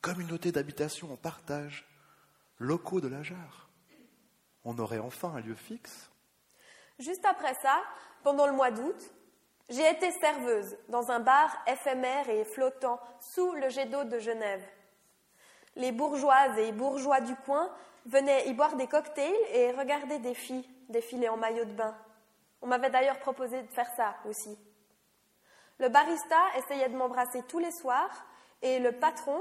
communauté d'habitation en partage, locaux de la jarre. On aurait enfin un lieu fixe. Juste après ça, pendant le mois d'août, j'ai été serveuse dans un bar éphémère et flottant sous le jet d'eau de Genève. Les bourgeoises et bourgeois du coin venaient y boire des cocktails et regarder des filles défiler en maillot de bain. On m'avait d'ailleurs proposé de faire ça aussi. Le barista essayait de m'embrasser tous les soirs et le patron,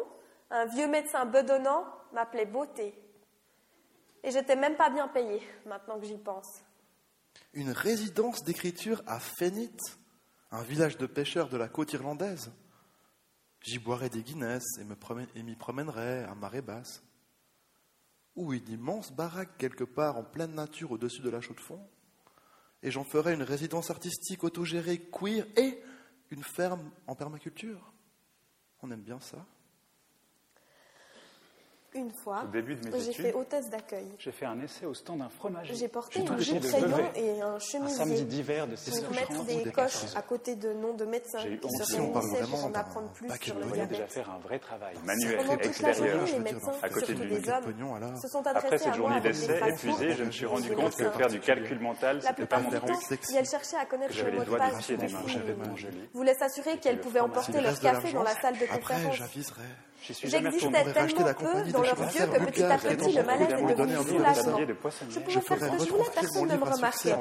un vieux médecin bedonnant, m'appelait beauté. Et j'étais même pas bien payée, maintenant que j'y pense. Une résidence d'écriture à Fenit, un village de pêcheurs de la côte irlandaise. J'y boirais des Guinness et m'y promènerais à marée basse. Ou une immense baraque quelque part en pleine nature au-dessus de la chaux de fond et j'en ferai une résidence artistique autogérée, queer et une ferme en permaculture. On aime bien ça. Une fois, j'ai fait hôtesse d'accueil. J'ai fait un essai au stand d'un fromager. J'ai porté un de crayon et un chemisier. Un samedi d'hiver de Pour mettre des coches à côté de noms de médecins qui se réunissaient pour en apprendre plus sur le diabète. déjà faire un vrai travail manuel, extérieur, les médecins, à côté du des hommes, se sont Après adressés cette à moi journée d'essai épuisée, je me suis et rendu compte que faire du calcul mental, c'était pas mon truc. si elle cherchait à connaître J'avais le les mot de passe voulait s'assurer qu'elles pouvaient emporter leur café dans la salle de Après, conférence. J'existais tellement peu compagnie dans de leurs yeux que petit à petit, le malaise est devenu soulagement. Je pouvais Je faire ce que je voulais, personne ne me remarquait.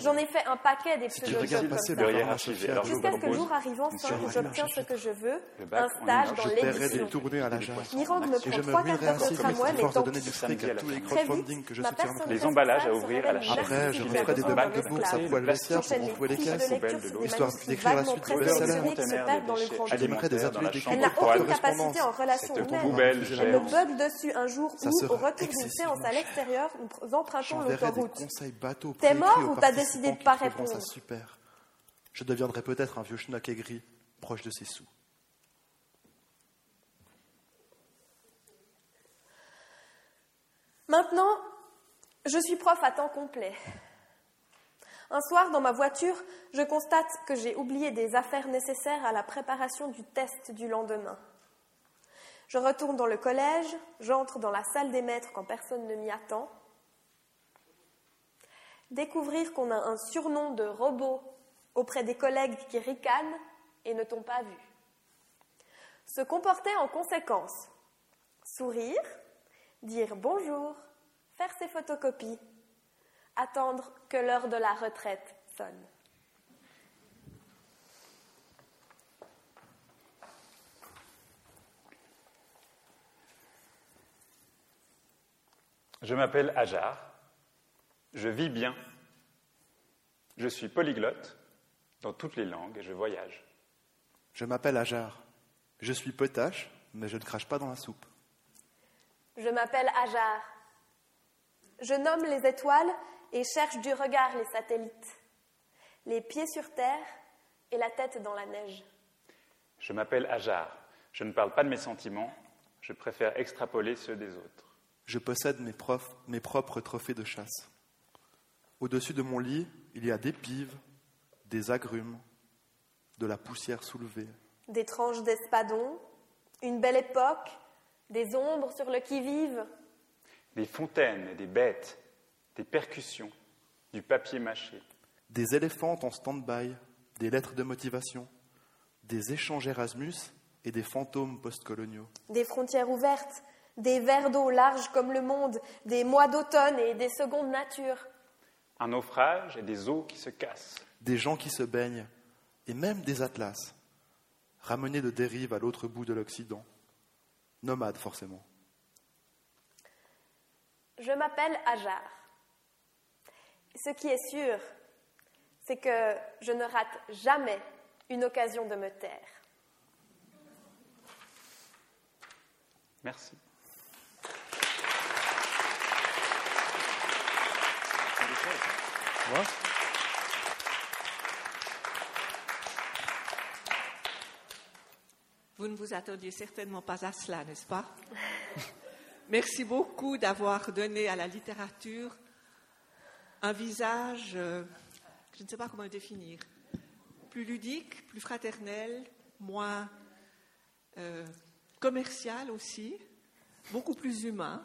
J'en ai fait un paquet des pseudo-jobs comme ça. Jusqu'à ce que jour arrive enfin sur où le j'obtiens ce que je veux, un stage dans l'édition. Mirande me Et je prend me trois quarts d'heure de tramway, à mais tant donner pis. Très vite, que je ma soutiendrai. personne Les emballages à ouvrir à la. Après, je referai des demandes de bourse à poil vestiaire pour renflouer les caisses, histoire d'écrire la suite du best-seller. J'animerai des ateliers d'écriture de capacité en relation humaine. poubelle Elle me bug dessus un jour où, au retour d'une séance à l'extérieur, nous empruntons l'autoroute. T'es mort ou t'as décidé de qui pas répondre super. Je deviendrai peut-être un vieux schnock aigri, proche de ses sous. Maintenant, je suis prof à temps complet. Un soir, dans ma voiture, je constate que j'ai oublié des affaires nécessaires à la préparation du test du lendemain. Je retourne dans le collège, j'entre dans la salle des maîtres quand personne ne m'y attend. Découvrir qu'on a un surnom de robot auprès des collègues qui ricanent et ne t'ont pas vu. Se comporter en conséquence. Sourire, dire bonjour, faire ses photocopies, attendre que l'heure de la retraite sonne. Je m'appelle Ajar. Je vis bien. Je suis polyglotte dans toutes les langues et je voyage. Je m'appelle Ajar. Je suis potache, mais je ne crache pas dans la soupe. Je m'appelle Ajar. Je nomme les étoiles et cherche du regard les satellites. Les pieds sur terre et la tête dans la neige. Je m'appelle Ajar. Je ne parle pas de mes sentiments. Je préfère extrapoler ceux des autres. Je possède mes, mes propres trophées de chasse. Au-dessus de mon lit, il y a des pives, des agrumes, de la poussière soulevée. Des tranches d'espadon, une belle époque, des ombres sur le qui-vive. Des fontaines et des bêtes, des percussions, du papier mâché. Des éléphants en stand-by, des lettres de motivation, des échanges Erasmus et des fantômes postcoloniaux. Des frontières ouvertes, des vers d'eau larges comme le monde, des mois d'automne et des secondes natures. Un naufrage et des eaux qui se cassent. Des gens qui se baignent, et même des atlas, ramenés de dérive à l'autre bout de l'Occident. Nomades, forcément. Je m'appelle Ajar. Ce qui est sûr, c'est que je ne rate jamais une occasion de me taire. Merci. Vous ne vous attendiez certainement pas à cela, n'est-ce pas Merci beaucoup d'avoir donné à la littérature un visage, euh, je ne sais pas comment le définir, plus ludique, plus fraternel, moins euh, commercial aussi, beaucoup plus humain.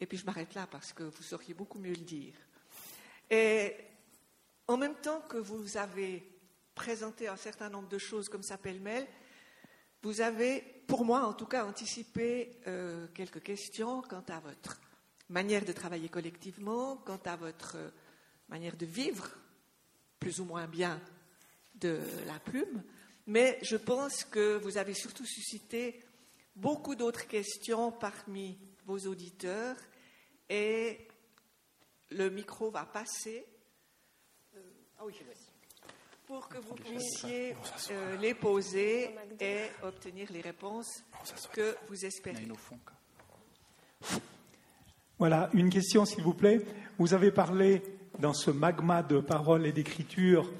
Et puis je m'arrête là parce que vous sauriez beaucoup mieux le dire. Et en même temps que vous avez présenté un certain nombre de choses comme ça pêle-mêle, vous avez, pour moi en tout cas, anticipé euh, quelques questions quant à votre manière de travailler collectivement, quant à votre manière de vivre plus ou moins bien de la plume. Mais je pense que vous avez surtout suscité beaucoup d'autres questions parmi vos auditeurs et le micro va passer. Euh, ah oui, pour que vous puissiez euh, les poser et obtenir les réponses que vous espérez. Voilà, une question s'il vous plaît. Vous avez parlé dans ce magma de paroles et d'écriture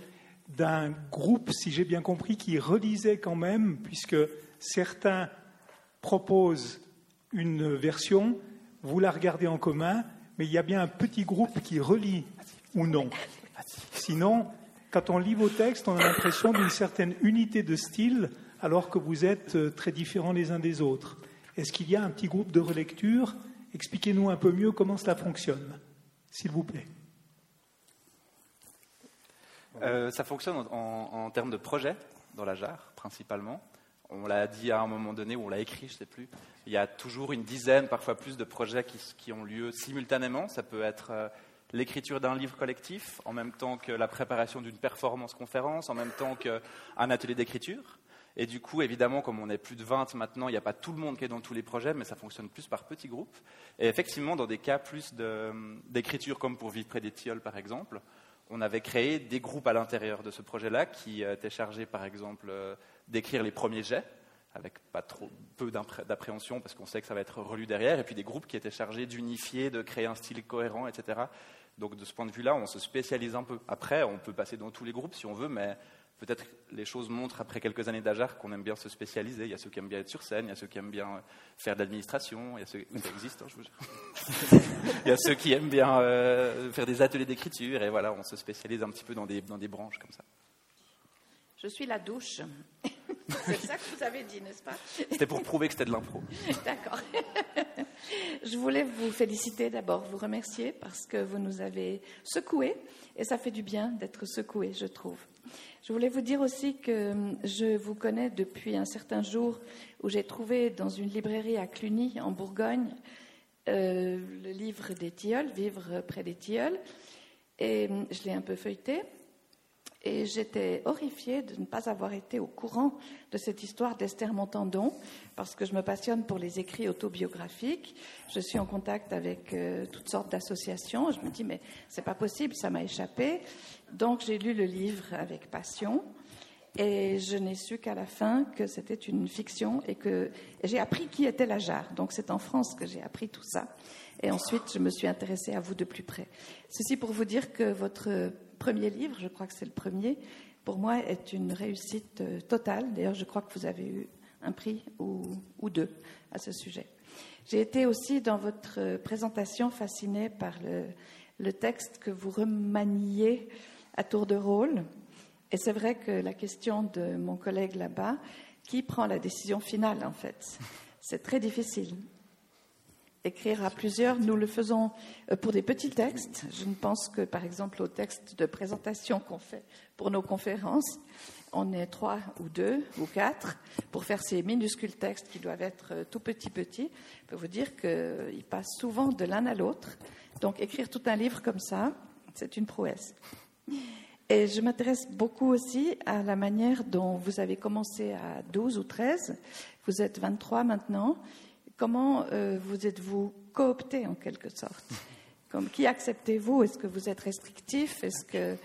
d'un groupe, si j'ai bien compris, qui relisait quand même, puisque certains proposent une version, vous la regardez en commun, mais il y a bien un petit groupe qui relit ou non. Sinon, quand on lit vos textes, on a l'impression d'une certaine unité de style, alors que vous êtes euh, très différents les uns des autres. Est-ce qu'il y a un petit groupe de relecture? Expliquez-nous un peu mieux comment cela fonctionne, s'il vous plaît. Euh, ça fonctionne en, termes de projet dans la jarre, principalement. On l'a dit à un moment donné, ou on l'a écrit, je ne sais plus. Il y a toujours une dizaine, parfois plus, de projets qui, ont lieu simultanément. Ça peut être euh, l'écriture d'un livre collectif, en même temps que la préparation d'une performance conférence, en même temps qu'un atelier d'écriture. Et du coup, évidemment, comme on est plus de 20 maintenant, il n'y a pas tout le monde qui est dans tous les projets, mais ça fonctionne plus par petits groupes. Et effectivement, dans des cas plus d'écriture, comme pour Vivre près des tilleuls, par exemple, on avait créé des groupes à l'intérieur de ce projet-là qui euh, étaient chargés, par exemple, euh, d'écrire les premiers jets, avec pas trop peu d'appréhension parce qu'on sait que ça va être relu derrière, et puis des groupes qui étaient chargés d'unifier, de créer un style cohérent, etc. Donc de ce point de vue-là, on se spécialise un peu. Après, on peut passer dans tous les groupes si on veut, mais peut-être les choses montrent après quelques années d'Ajar qu'on aime bien se spécialiser. Il y a ceux qui aiment bien être sur scène, il y a ceux qui aiment bien faire de l'administration, il y a ceux ça existe, hein, je vous jure. il y a ceux qui aiment bien euh, faire des ateliers d'écriture, et voilà, on se spécialise un petit peu dans des, dans des branches comme ça. Je suis la douche. C'est ça que vous avez dit, n'est-ce pas? C'était pour prouver que c'était de l'impro. D'accord. Je voulais vous féliciter d'abord, vous remercier parce que vous nous avez secoués et ça fait du bien d'être secoué, je trouve. Je voulais vous dire aussi que je vous connais depuis un certain jour où j'ai trouvé dans une librairie à Cluny, en Bourgogne, euh, le livre des tilleuls, Vivre près des tilleuls. Et je l'ai un peu feuilleté. Et j'étais horrifiée de ne pas avoir été au courant de cette histoire d'Esther Montandon, parce que je me passionne pour les écrits autobiographiques. Je suis en contact avec euh, toutes sortes d'associations. Je me dis, mais c'est pas possible, ça m'a échappé. Donc j'ai lu le livre avec passion. Et je n'ai su qu'à la fin que c'était une fiction et que j'ai appris qui était la jarre. Donc c'est en France que j'ai appris tout ça. Et ensuite, je me suis intéressée à vous de plus près. Ceci pour vous dire que votre premier livre, je crois que c'est le premier, pour moi est une réussite euh, totale. D'ailleurs, je crois que vous avez eu un prix ou, deux à ce sujet. J'ai été aussi dans votre présentation fascinée par le, le texte que vous remaniez à tour de rôle. Et c'est vrai que la question de mon collègue là-bas, qui prend la décision finale en fait C'est très difficile. Écrire à plusieurs, nous le faisons euh, pour des petits textes. Je ne pense que par exemple au texte de présentation qu'on fait pour nos conférences, on est trois ou deux ou quatre pour faire ces minuscules textes qui doivent être euh, tout petits petits. Je peux vous dire qu'ils passent souvent de l'un à l'autre. Donc écrire tout un livre comme ça, c'est une prouesse. Et je m'intéresse beaucoup aussi à la manière dont vous avez commencé à 12 ou 13, vous êtes 23 maintenant. Comment euh, vous êtes-vous coopté en quelque sorte? Comme, Qui acceptez-vous? Est-ce que vous êtes restrictif? Est-ce que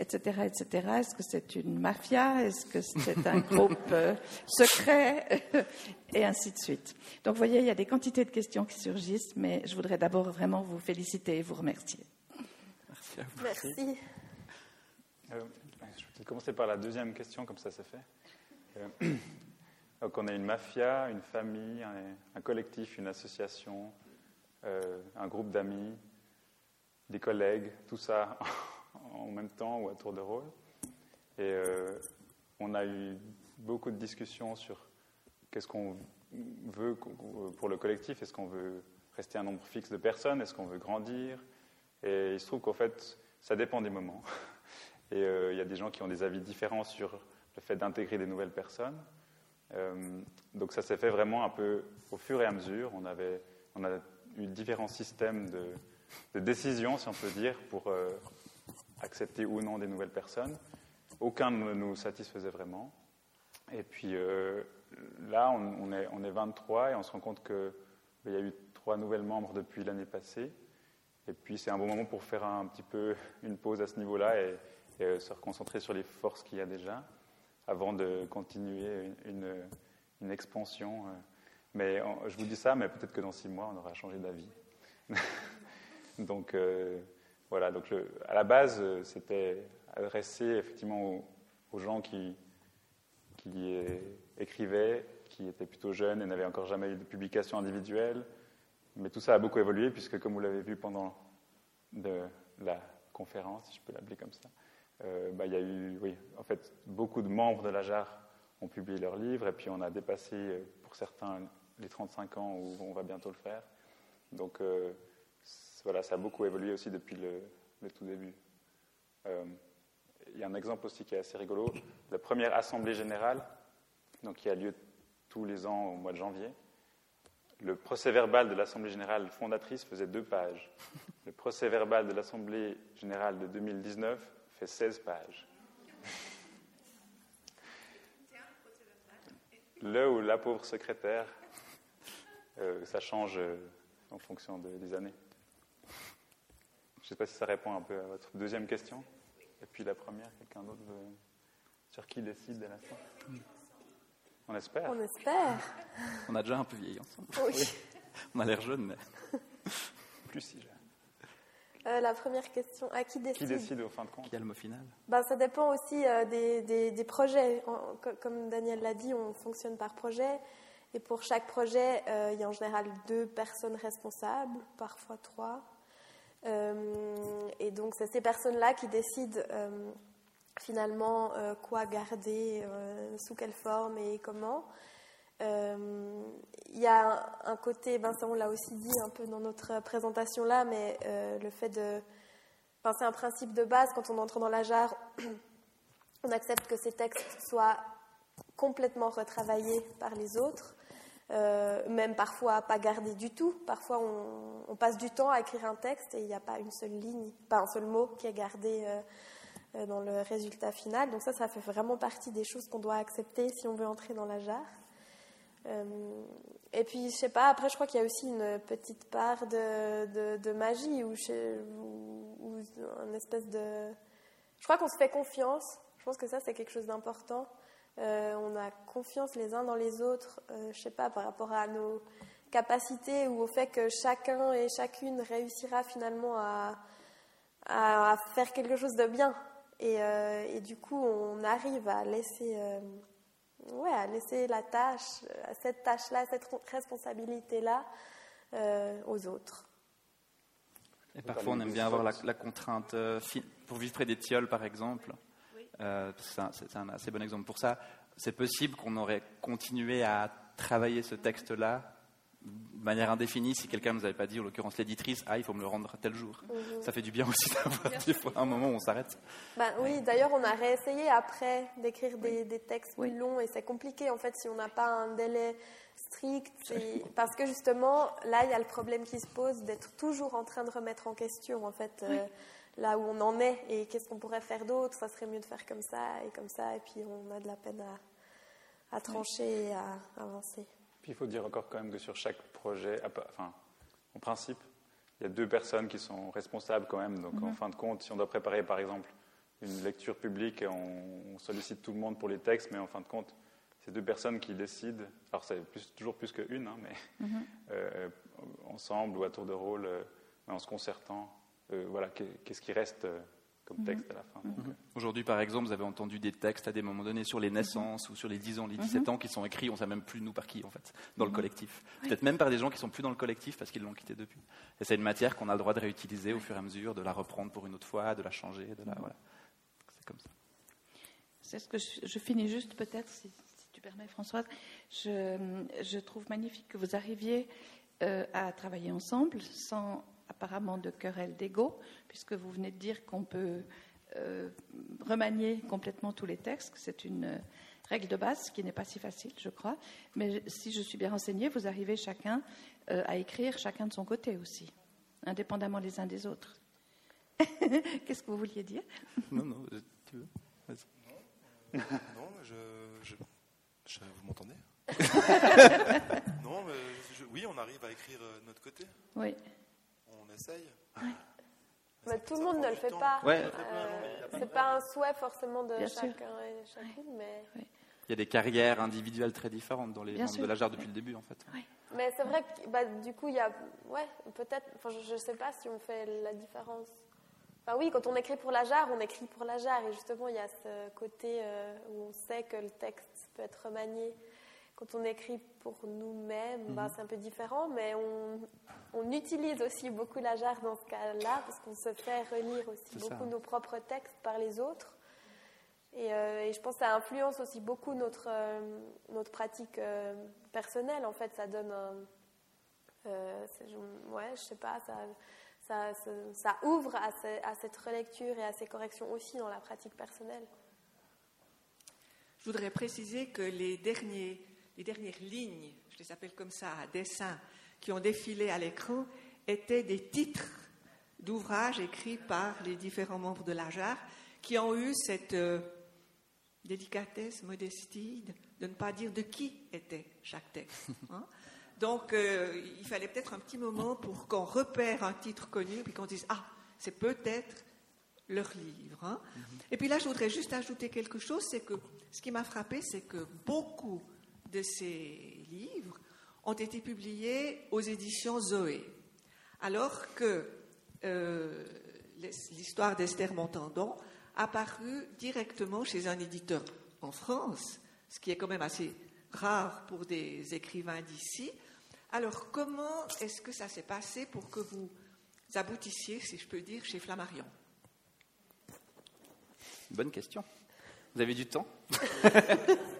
etc., etc. Est-ce que c'est une mafia? Est-ce que c'est un groupe euh, secret? Et ainsi de suite. Donc, vous voyez, il y a des quantités de questions qui surgissent, mais je voudrais d'abord vraiment vous féliciter et vous remercier. Merci à vous. Merci. Euh, je vais commencer par la deuxième question, comme ça c'est fait. Euh, donc on a une mafia, une famille, un, collectif, une association, euh, un groupe d'amis, des collègues, tout ça en même temps ou à tour de rôle. Et euh, on a eu beaucoup de discussions sur qu'est-ce qu'on veut pour le collectif. Est-ce qu'on veut rester un nombre fixe de personnes? Est-ce qu'on veut grandir? Et il se trouve qu'en fait, ça dépend des moments. Et euh, il y a des gens qui ont des avis différents sur le fait d'intégrer des nouvelles personnes. Euh, donc ça s'est fait vraiment un peu au fur et à mesure. On, avait, on a eu différents systèmes de, décision, si on peut dire, pour euh, accepter ou non des nouvelles personnes. Aucun ne nous satisfaisait vraiment. Et puis là, on, est, on, est, 23 et on se rend compte qu'il y a eu trois nouvelles membres depuis l'année passée. Et puis c'est un bon moment pour faire un petit peu une pause à ce niveau-là et euh, se reconcentrer sur les forces qu'il y a déjà avant de continuer une, une, expansion. Euh. Mais je vous dis ça, mais peut-être que dans six mois, on aura changé d'avis. donc euh, voilà, donc à la base, c'était adressé effectivement aux, aux gens qui, qui écrivaient, qui étaient plutôt jeunes et n'avaient encore jamais eu de publication individuelle. Mais tout ça a beaucoup évolué, puisque comme vous l'avez vu pendant de la conférence, si je peux l'appeler comme ça, euh, bah, il y a eu, oui, en fait, beaucoup de membres de la JAR ont publié leurs livres, et puis on a dépassé, euh, pour certains, les 35 ans où on va bientôt le faire. Donc euh, voilà, ça a beaucoup évolué aussi depuis le, tout début. Il y a un exemple aussi qui est assez rigolo. La première assemblée générale, donc qui a lieu tous les ans au mois de janvier, le procès verbal de l'Assemblée générale fondatrice faisait deux pages. Le procès verbal de l'Assemblée générale de 2019 fait 16 pages. Le ou la pauvre secrétaire, euh, ça change euh, en fonction de, des années. Je ne sais pas si ça répond un peu à votre deuxième question. Et puis la première, quelqu'un d'autre veut... Sur qui décide à la fin? On espère. On espère. On a déjà un peu vieilli ensemble. Oui. On a l'air jeune, mais. Plus si jeune. Euh, la première question, à qui décide Qui décide au fin de compte Qui a le mot final ben, Ça dépend aussi euh, des, des, des, projets. En, comme Daniel l'a dit, on fonctionne par projet. Et pour chaque projet, euh, il y a en général deux personnes responsables, parfois trois. Euh, et donc, c'est ces personnes-là qui décident euh, finalement quoi garder, sous quelle forme et comment. Il y a un, côté, ben ça on l'a aussi dit un peu dans notre présentation là, mais le fait de. C'est un principe de base quand on entre dans la jarre, on accepte que ces textes soient complètement retravaillés par les autres. Euh, même parfois pas gardé du tout. Parfois, on, passe du temps à écrire un texte et il n'y a pas une seule ligne, pas un seul mot qui est gardé euh, dans le résultat final. Donc ça, ça fait vraiment partie des choses qu'on doit accepter si on veut entrer dans la jarre. Euh, et puis, je sais pas, après, je crois qu'il y a aussi une petite part de, de, magie ou, ou, une espèce de... Je crois qu'on se fait confiance. Je pense que ça, c'est quelque chose d'important. Euh, on a confiance les uns dans les autres, euh, je sais pas, par rapport à nos capacités ou au fait que chacun et chacune réussira finalement à, à, à faire quelque chose de bien. Et, euh, et, du coup, on arrive à laisser ouais, à laisser la tâche, cette tâche-là, cette responsabilité-là aux autres. Et parfois, on aime bien avoir la, contrainte pour vivre près des tilleuls, par exemple. c'est un, assez bon exemple pour ça. C'est possible qu'on aurait continué à travailler ce texte-là de manière indéfinie si quelqu'un ne nous avait pas dit, en l'occurrence l'éditrice, ah, il faut me le rendre tel jour. Mhm. Ça fait du bien aussi d'avoir des fois un moment où on s'arrête. Bah, oui, d'ailleurs, on a réessayé après d'écrire des, des, textes plus longs et c'est compliqué en fait si on n'a pas un délai strict. Parce que justement, là, il y a le problème qui se pose d'être toujours en train de remettre en question en fait. Euh, là où on en est et qu'est-ce qu'on pourrait faire d'autre, ça serait mieux de faire comme ça et comme ça, et puis on a de la peine à, à trancher et à avancer. Puis il faut dire encore quand même que sur chaque projet, enfin, en principe, il y a deux personnes qui sont responsables quand même. Donc en mhm. fin de compte, si on doit préparer par exemple une lecture publique, on, sollicite tout le monde pour les textes, mais en fin de compte, c'est deux personnes qui décident. Alors c'est toujours plus qu'une, hein, mais mhm. euh, ensemble ou à tour de rôle, euh, en se concertant. Euh, voilà, qu'est-ce qui reste comme mhm. texte à la fin. Mhm. Aujourd'hui, par exemple, vous avez entendu des textes à des moments donnés sur les naissances ou sur les 10 ans, les 17 ans qui sont écrits, on ne sait même plus nous par qui, en fait, dans le collectif. Peut-être même par des gens qui sont plus dans le collectif parce qu'ils l'ont quitté depuis. Et c'est une matière qu'on a le droit de réutiliser au fur et à mesure, de la reprendre pour une autre fois, de la changer, de la, voilà. C'est comme ça. C'est ce que je, finis juste peut-être, si, tu permets, Françoise. Je, je, trouve magnifique que vous arriviez euh, à travailler ensemble sans apparemment de querelle d'ego, puisque vous venez de dire qu'on peut euh, remanier complètement tous les textes. C'est une euh, règle de base qui n'est pas si facile, je crois. Mais si je suis bien renseignée, vous arrivez chacun euh, à écrire chacun de son côté aussi, indépendamment les uns des autres. Qu'est-ce que vous vouliez dire? Non, non, tu veux? Non, je, vous m'entendez? Non, mais oui, on arrive à écrire de notre côté. Oui essaye. tout le monde ne le fait pas. Euh, c'est pas un souhait forcément de chacun et chacune, mais. Il y a des carrières individuelles très différentes dans les membres de la JAR depuis le début, en fait. Mais c'est vrai que bah, du coup, il y a. Ouais, peut-être. Enfin, je ne sais pas si on fait la différence. Enfin, oui, quand on écrit pour la JAR, on écrit pour la JAR. Et justement, il y a ce côté euh, où on sait que le texte peut être remanié quand on écrit pour nous-mêmes, bah, mhm. c'est un peu différent, mais on, on, utilise aussi beaucoup la jarre dans ce cas-là, parce qu'on se fait relire aussi beaucoup nos propres textes par les autres. Et, euh, et, je pense que ça influence aussi beaucoup notre, euh, notre pratique euh, personnelle. En fait, ça donne un. ouais, je sais pas, ça, ça, ça, ouvre à, à, cette relecture et à ces corrections aussi dans la pratique personnelle. Je voudrais préciser que les derniers les dernières lignes, je les appelle comme ça, à dessin, qui ont défilé à l'écran, étaient des titres d'ouvrages écrits par les différents membres de l'AJAR qui ont eu cette euh, délicatesse, modestie de ne pas dire de qui était chaque texte. Hein. Donc, euh, il fallait peut-être un petit moment pour qu'on repère un titre connu, puis qu'on dise Ah, c'est peut-être leur livre. Hein. Mm-hmm. Et puis là, je voudrais juste ajouter quelque chose c'est que ce qui m'a frappé, c'est que beaucoup de ces livres ont été publiés aux éditions Zoé, alors que euh, l'histoire d'Esther Montandon a paru directement chez un éditeur en France, ce qui est quand même assez rare pour des écrivains d'ici. Alors, comment est-ce que ça s'est passé pour que vous aboutissiez, si je peux dire, chez Flammarion? Bonne question. Vous avez du temps?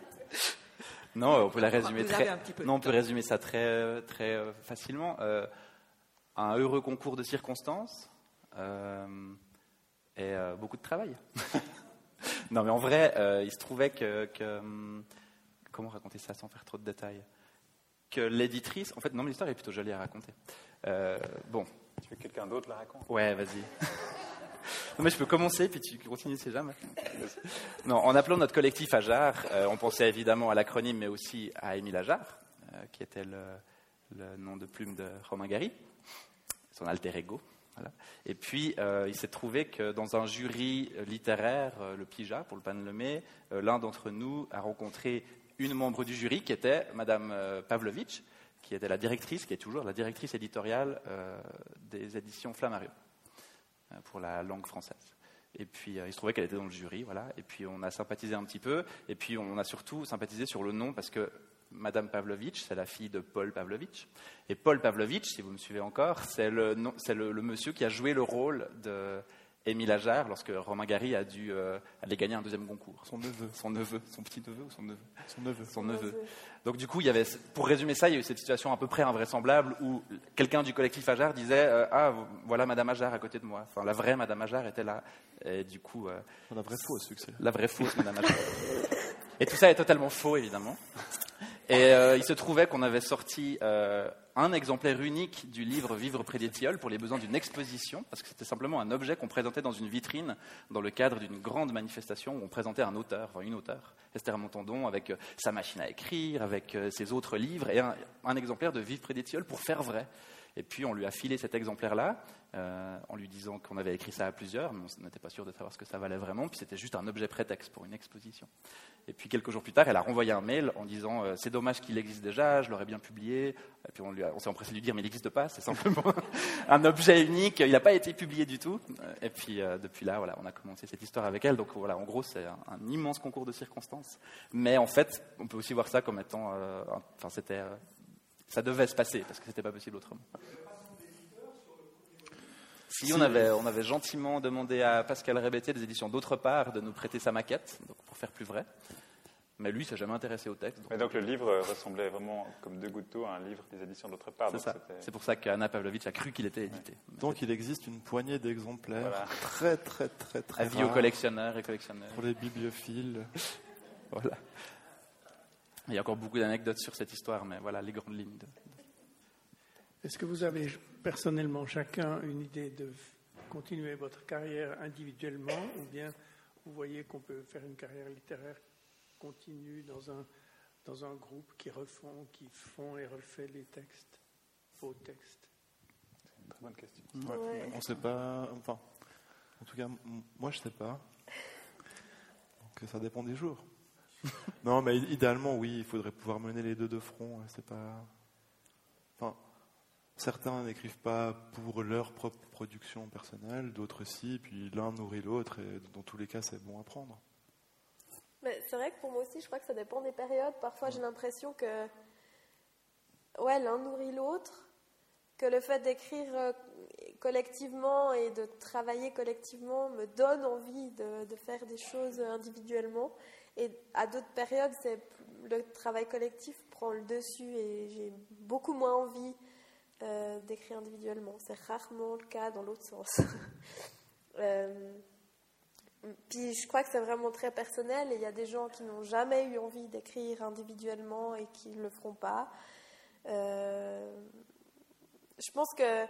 Non, on peut la résumer très. Non, on peut résumer ça très très euh, facilement. Euh, un heureux concours de circonstances euh, et beaucoup de travail. non, mais en vrai, il se trouvait que, hum, comment raconter ça sans faire trop de détails? Que l'éditrice, en fait, non, mais l'histoire est plutôt jolie à raconter. bon. Tu veux que quelqu'un d'autre la raconte? Ouais, vas-y. Non, mais je peux commencer, puis tu continues, c'est jamais. Non, en appelant notre collectif Ajar, euh, on pensait évidemment à l'acronyme, mais aussi à Émile Ajar, euh, qui était le, nom de plume de Romain Gary, son alter ego. Et puis, euh, il s'est trouvé que dans un jury littéraire, le PIJA, pour le pan Lemay, l'un d'entre nous a rencontré une membre du jury qui était Madame Pavlovitch, qui était la directrice, qui est toujours la directrice éditoriale des éditions Flammarion. Euh, pour la langue française. Et puis il se trouvait qu'elle était dans le jury, voilà. Et puis on a sympathisé un petit peu. Et puis on a surtout sympathisé sur le nom parce que Madame Pavlovitch, c'est la fille de Paul Pavlovitch. Et Paul Pavlovitch, si vous me suivez encore, c'est le, le, monsieur qui a joué le rôle de Émile Ajar lorsque Romain Gary a dû euh, aller gagner un deuxième concours. Son neveu. Son neveu. Son petit neveu ou son neveu? Son neveu. Son neveu. Donc du coup, il y avait, pour résumer ça, il y a eu cette situation à peu près invraisemblable où quelqu'un du collectif Ajar disait euh, Ah, voilà Madame Ajar à côté de moi. Enfin, la vraie Madame Ajar était là. Et du coup... Euh, la vraie fausse, succès. La vraie fausse Madame Ajar. Et tout ça est totalement faux, évidemment. Et euh, il se trouvait qu'on avait sorti euh, un exemplaire unique du livre Vivre près des tilleuls pour les besoins d'une exposition, parce que c'était simplement un objet qu'on présentait dans une vitrine dans le cadre d'une grande manifestation où on présentait un auteur, enfin une auteure, Esther Montandon, avec euh, sa machine à écrire, avec ses autres livres, et un, un exemplaire de Vivre près des tilleuls pour faire vrai. Et puis on lui a filé cet exemplaire-là, euh, en lui disant qu'on avait écrit ça à plusieurs, mais on n'était pas sûr de savoir ce que ça valait vraiment, puis c'était juste un objet prétexte pour une exposition. Et puis quelques jours plus tard, elle a renvoyé un mail en disant euh, c'est dommage qu'il existe déjà, je l'aurais bien publié. Et puis on, s'est empressé de lui dire mais il n'existe pas, c'est simplement un objet unique, il n'a pas été publié du tout. Et puis euh, depuis là, voilà, on a commencé cette histoire avec elle. Donc voilà, en gros c'est un, un, immense concours de circonstances. Mais en fait, on peut aussi voir ça comme étant, enfin c'était ça devait se passer, parce que c'était pas possible autrement. Si, on avait, on avait gentiment demandé à Pascal Rébété des éditions d'autre part de nous prêter sa maquette, donc pour faire plus vrai. Mais lui, il s'est jamais intéressé au texte. Donc... Mais donc le livre ressemblait vraiment comme deux gouttes d'eau à un livre des éditions d'autre part. C'est ça. C'est pour ça qu'Anna Pavlovitch a cru qu'il était édité. Donc il existe une poignée d'exemplaires très très très très Avis aux collectionneurs et collectionneurs. Pour les bibliophiles. voilà. Il y a encore beaucoup d'anecdotes sur cette histoire, mais voilà les grandes lignes. De... Est-ce que vous avez personnellement chacun une idée de continuer votre carrière individuellement ou bien vous voyez qu'on peut faire une carrière littéraire continue dans un, dans un groupe qui refont, qui font et refait les textes, vos textes? C'est une très bonne question. On ne sait pas, enfin, en tout cas, moi je ne sais pas. Donc ça dépend des jours. non, mais idéalement, oui, il faudrait pouvoir mener les deux de front. Hein, c'est pas. Enfin, certains n'écrivent pas pour leur propre production personnelle, d'autres si, puis l'un nourrit l'autre, et dans tous les cas, c'est bon à prendre. C'est vrai que pour moi aussi, je crois que ça dépend des périodes. Parfois, j'ai l'impression que ouais, l'un nourrit l'autre, que le fait d'écrire euh, collectivement et de travailler collectivement me donne envie de, de faire des choses individuellement. Et à d'autres périodes, le travail collectif prend le dessus et j'ai beaucoup moins envie euh, d'écrire individuellement. C'est rarement le cas dans l'autre sens. euh, puis je crois que c'est vraiment très personnel et il y a des gens qui n'ont jamais eu envie d'écrire individuellement et qui ne le feront pas. Euh, je pense que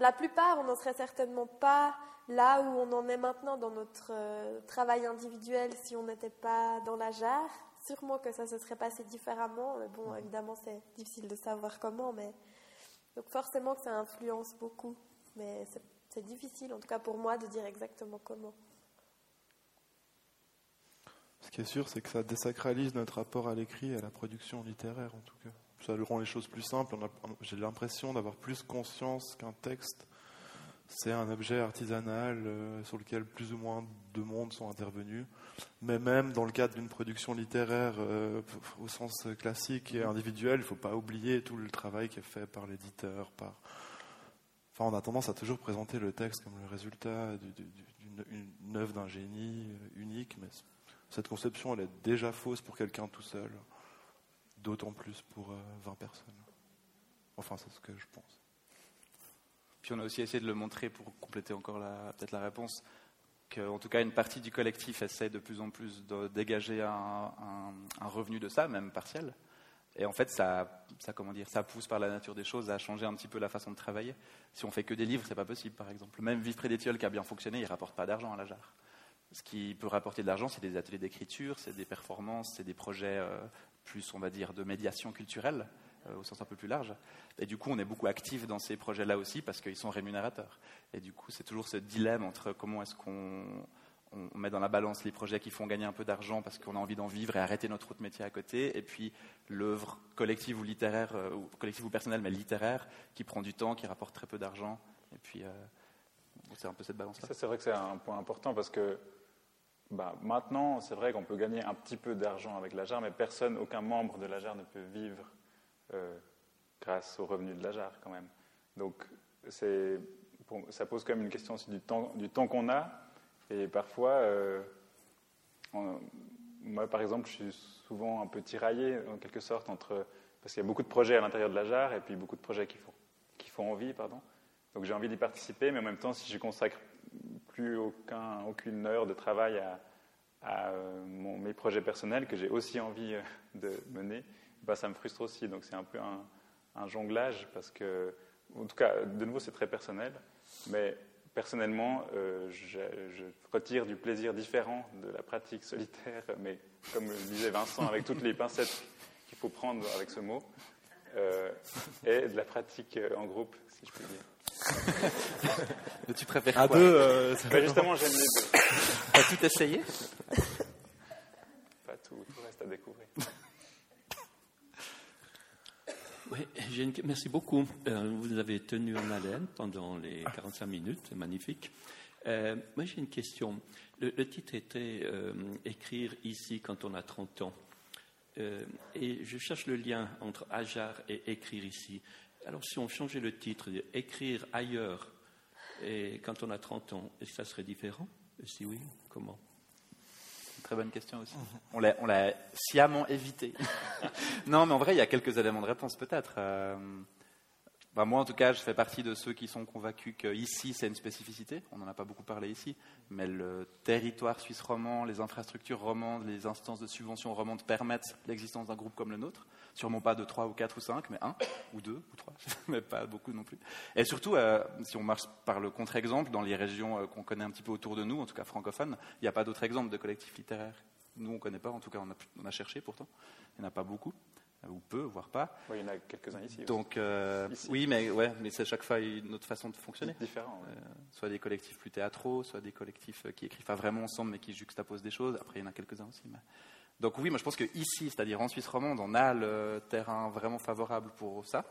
la plupart, on n'en serait certainement pas là où on en est maintenant dans notre euh, travail individuel si on n'était pas dans la jarre. Sûrement que ça se serait passé différemment. Mais bon, évidemment, c'est difficile de savoir comment. Mais... Donc forcément que ça influence beaucoup. Mais c'est difficile, en tout cas pour moi, de dire exactement comment. Ce qui est sûr, c'est que ça désacralise notre rapport à l'écrit et à la production littéraire, en tout cas. Ça rend les choses plus simples. J'ai l'impression d'avoir plus conscience qu'un texte c'est un objet artisanal euh, sur lequel plus ou moins de monde sont intervenus. Mais même dans le cadre d'une production littéraire euh, au sens classique et individuel, il ne faut pas oublier tout le travail qui est fait par l'éditeur. Enfin, on a tendance à toujours présenter le texte comme le résultat d'une œuvre d'un génie euh, unique, mais cette conception, elle est déjà fausse pour quelqu'un tout seul, d'autant plus pour 20 personnes. Enfin, c'est ce que je pense. Puis on a aussi essayé de le montrer pour compléter encore peut-être la réponse, qu'en tout cas une partie du collectif essaie de plus en plus de dégager un, revenu de ça, même partiel. Et en fait, ça, comment dire, ça pousse par la nature des choses à changer un petit peu la façon de travailler. Si on fait que des livres, c'est pas possible, par exemple. Même Vivre près des qui a bien fonctionné, il rapporte pas d'argent à la jarre. Ce qui peut rapporter de l'argent, c'est des ateliers d'écriture, c'est des performances, c'est des projets euh, plus, on va dire, de médiation culturelle. Euh, au sens un peu plus large. Et du coup, on est beaucoup actif dans ces projets-là aussi parce qu'ils sont rémunérateurs. Et du coup, c'est toujours ce dilemme entre comment est-ce qu'on met dans la balance les projets qui font gagner un peu d'argent parce qu'on a envie d'en vivre et arrêter notre autre métier à côté, et puis l'œuvre collective ou littéraire, euh, ou collective ou personnelle, mais littéraire, qui prend du temps, qui rapporte très peu d'argent. Et puis, euh, c'est un peu cette balance-là. C'est vrai que c'est un point important parce que bah, maintenant, c'est vrai qu'on peut gagner un petit peu d'argent avec la jarre, mais personne, aucun membre de la jarre ne peut vivre euh, grâce aux revenus de la jarre quand même. Donc, ça pose quand même une question aussi du temps, qu'on a. Et parfois, euh, moi par exemple, je suis souvent un peu tiraillé en quelque sorte entre. Parce qu'il y a beaucoup de projets à l'intérieur de la jarre et puis beaucoup de projets qui font, qui font envie, pardon. Donc j'ai envie d'y participer, mais en même temps, si je consacre plus aucun, aucune heure de travail à, euh, mes projets personnels que j'ai aussi envie de mener, bah, ça me frustre aussi. Donc c'est un peu un, jonglage parce que, en tout cas, de nouveau, c'est très personnel, mais personnellement, euh, je, retire du plaisir différent de la pratique solitaire, mais comme le disait Vincent, avec toutes les pincettes qu'il faut prendre avec ce mot, et de la pratique en groupe, si je puis dire. tu préfères à quoi deux euh, bah, Justement, j'aime les deux. T'as tout essayé Pas tout, tout reste à découvrir. Oui, une... merci beaucoup. Euh, vous avez tenu en haleine pendant les 45 minutes, c'est magnifique. Euh, moi, j'ai une question. Le, titre était Écrire ici quand on a 30 ans. et je cherche le lien entre Ajar et Écrire ici. Alors, si on changeait le titre, écrire ailleurs, et quand on a 30 ans, est-ce que ça serait différent? Si oui, comment? Très bonne question aussi. On l'a sciemment évité. non, mais en vrai, il y a quelques éléments de réponse peut-être. Euh, bah, moi, en tout cas, je fais partie de ceux qui sont convaincus qu'ici, c'est une spécificité. On n'en a pas beaucoup parlé ici, mais le territoire suisse romand, les infrastructures romandes, les instances de subvention romandes permettent l'existence d'un groupe comme le nôtre. Sûrement pas de trois ou quatre ou cinq, mais un ou deux ou trois, mais pas beaucoup non plus. Et surtout, euh, si on marche par le contre-exemple, dans les régions euh, qu'on connaît un petit peu autour de nous, en tout cas francophones, il n'y a pas d'autres exemples de collectifs littéraires. Nous, on ne connaît pas, en tout cas, on a, on a cherché pourtant. Il n'y en a pas beaucoup ou peu, voire pas. Oui, il y en a quelques-uns ici. Donc, euh, oui, mais, ouais, mais c'est chaque fois une autre façon de fonctionner. Différent. Euh, soit des collectifs plus théâtraux, soit des collectifs euh, qui écrivent pas vraiment ensemble, mais qui juxtaposent des choses. Après, il y en a quelques-uns aussi. Donc, oui, moi, je pense qu'ici, c'est-à-dire en Suisse romande, on a le terrain vraiment favorable pour ça.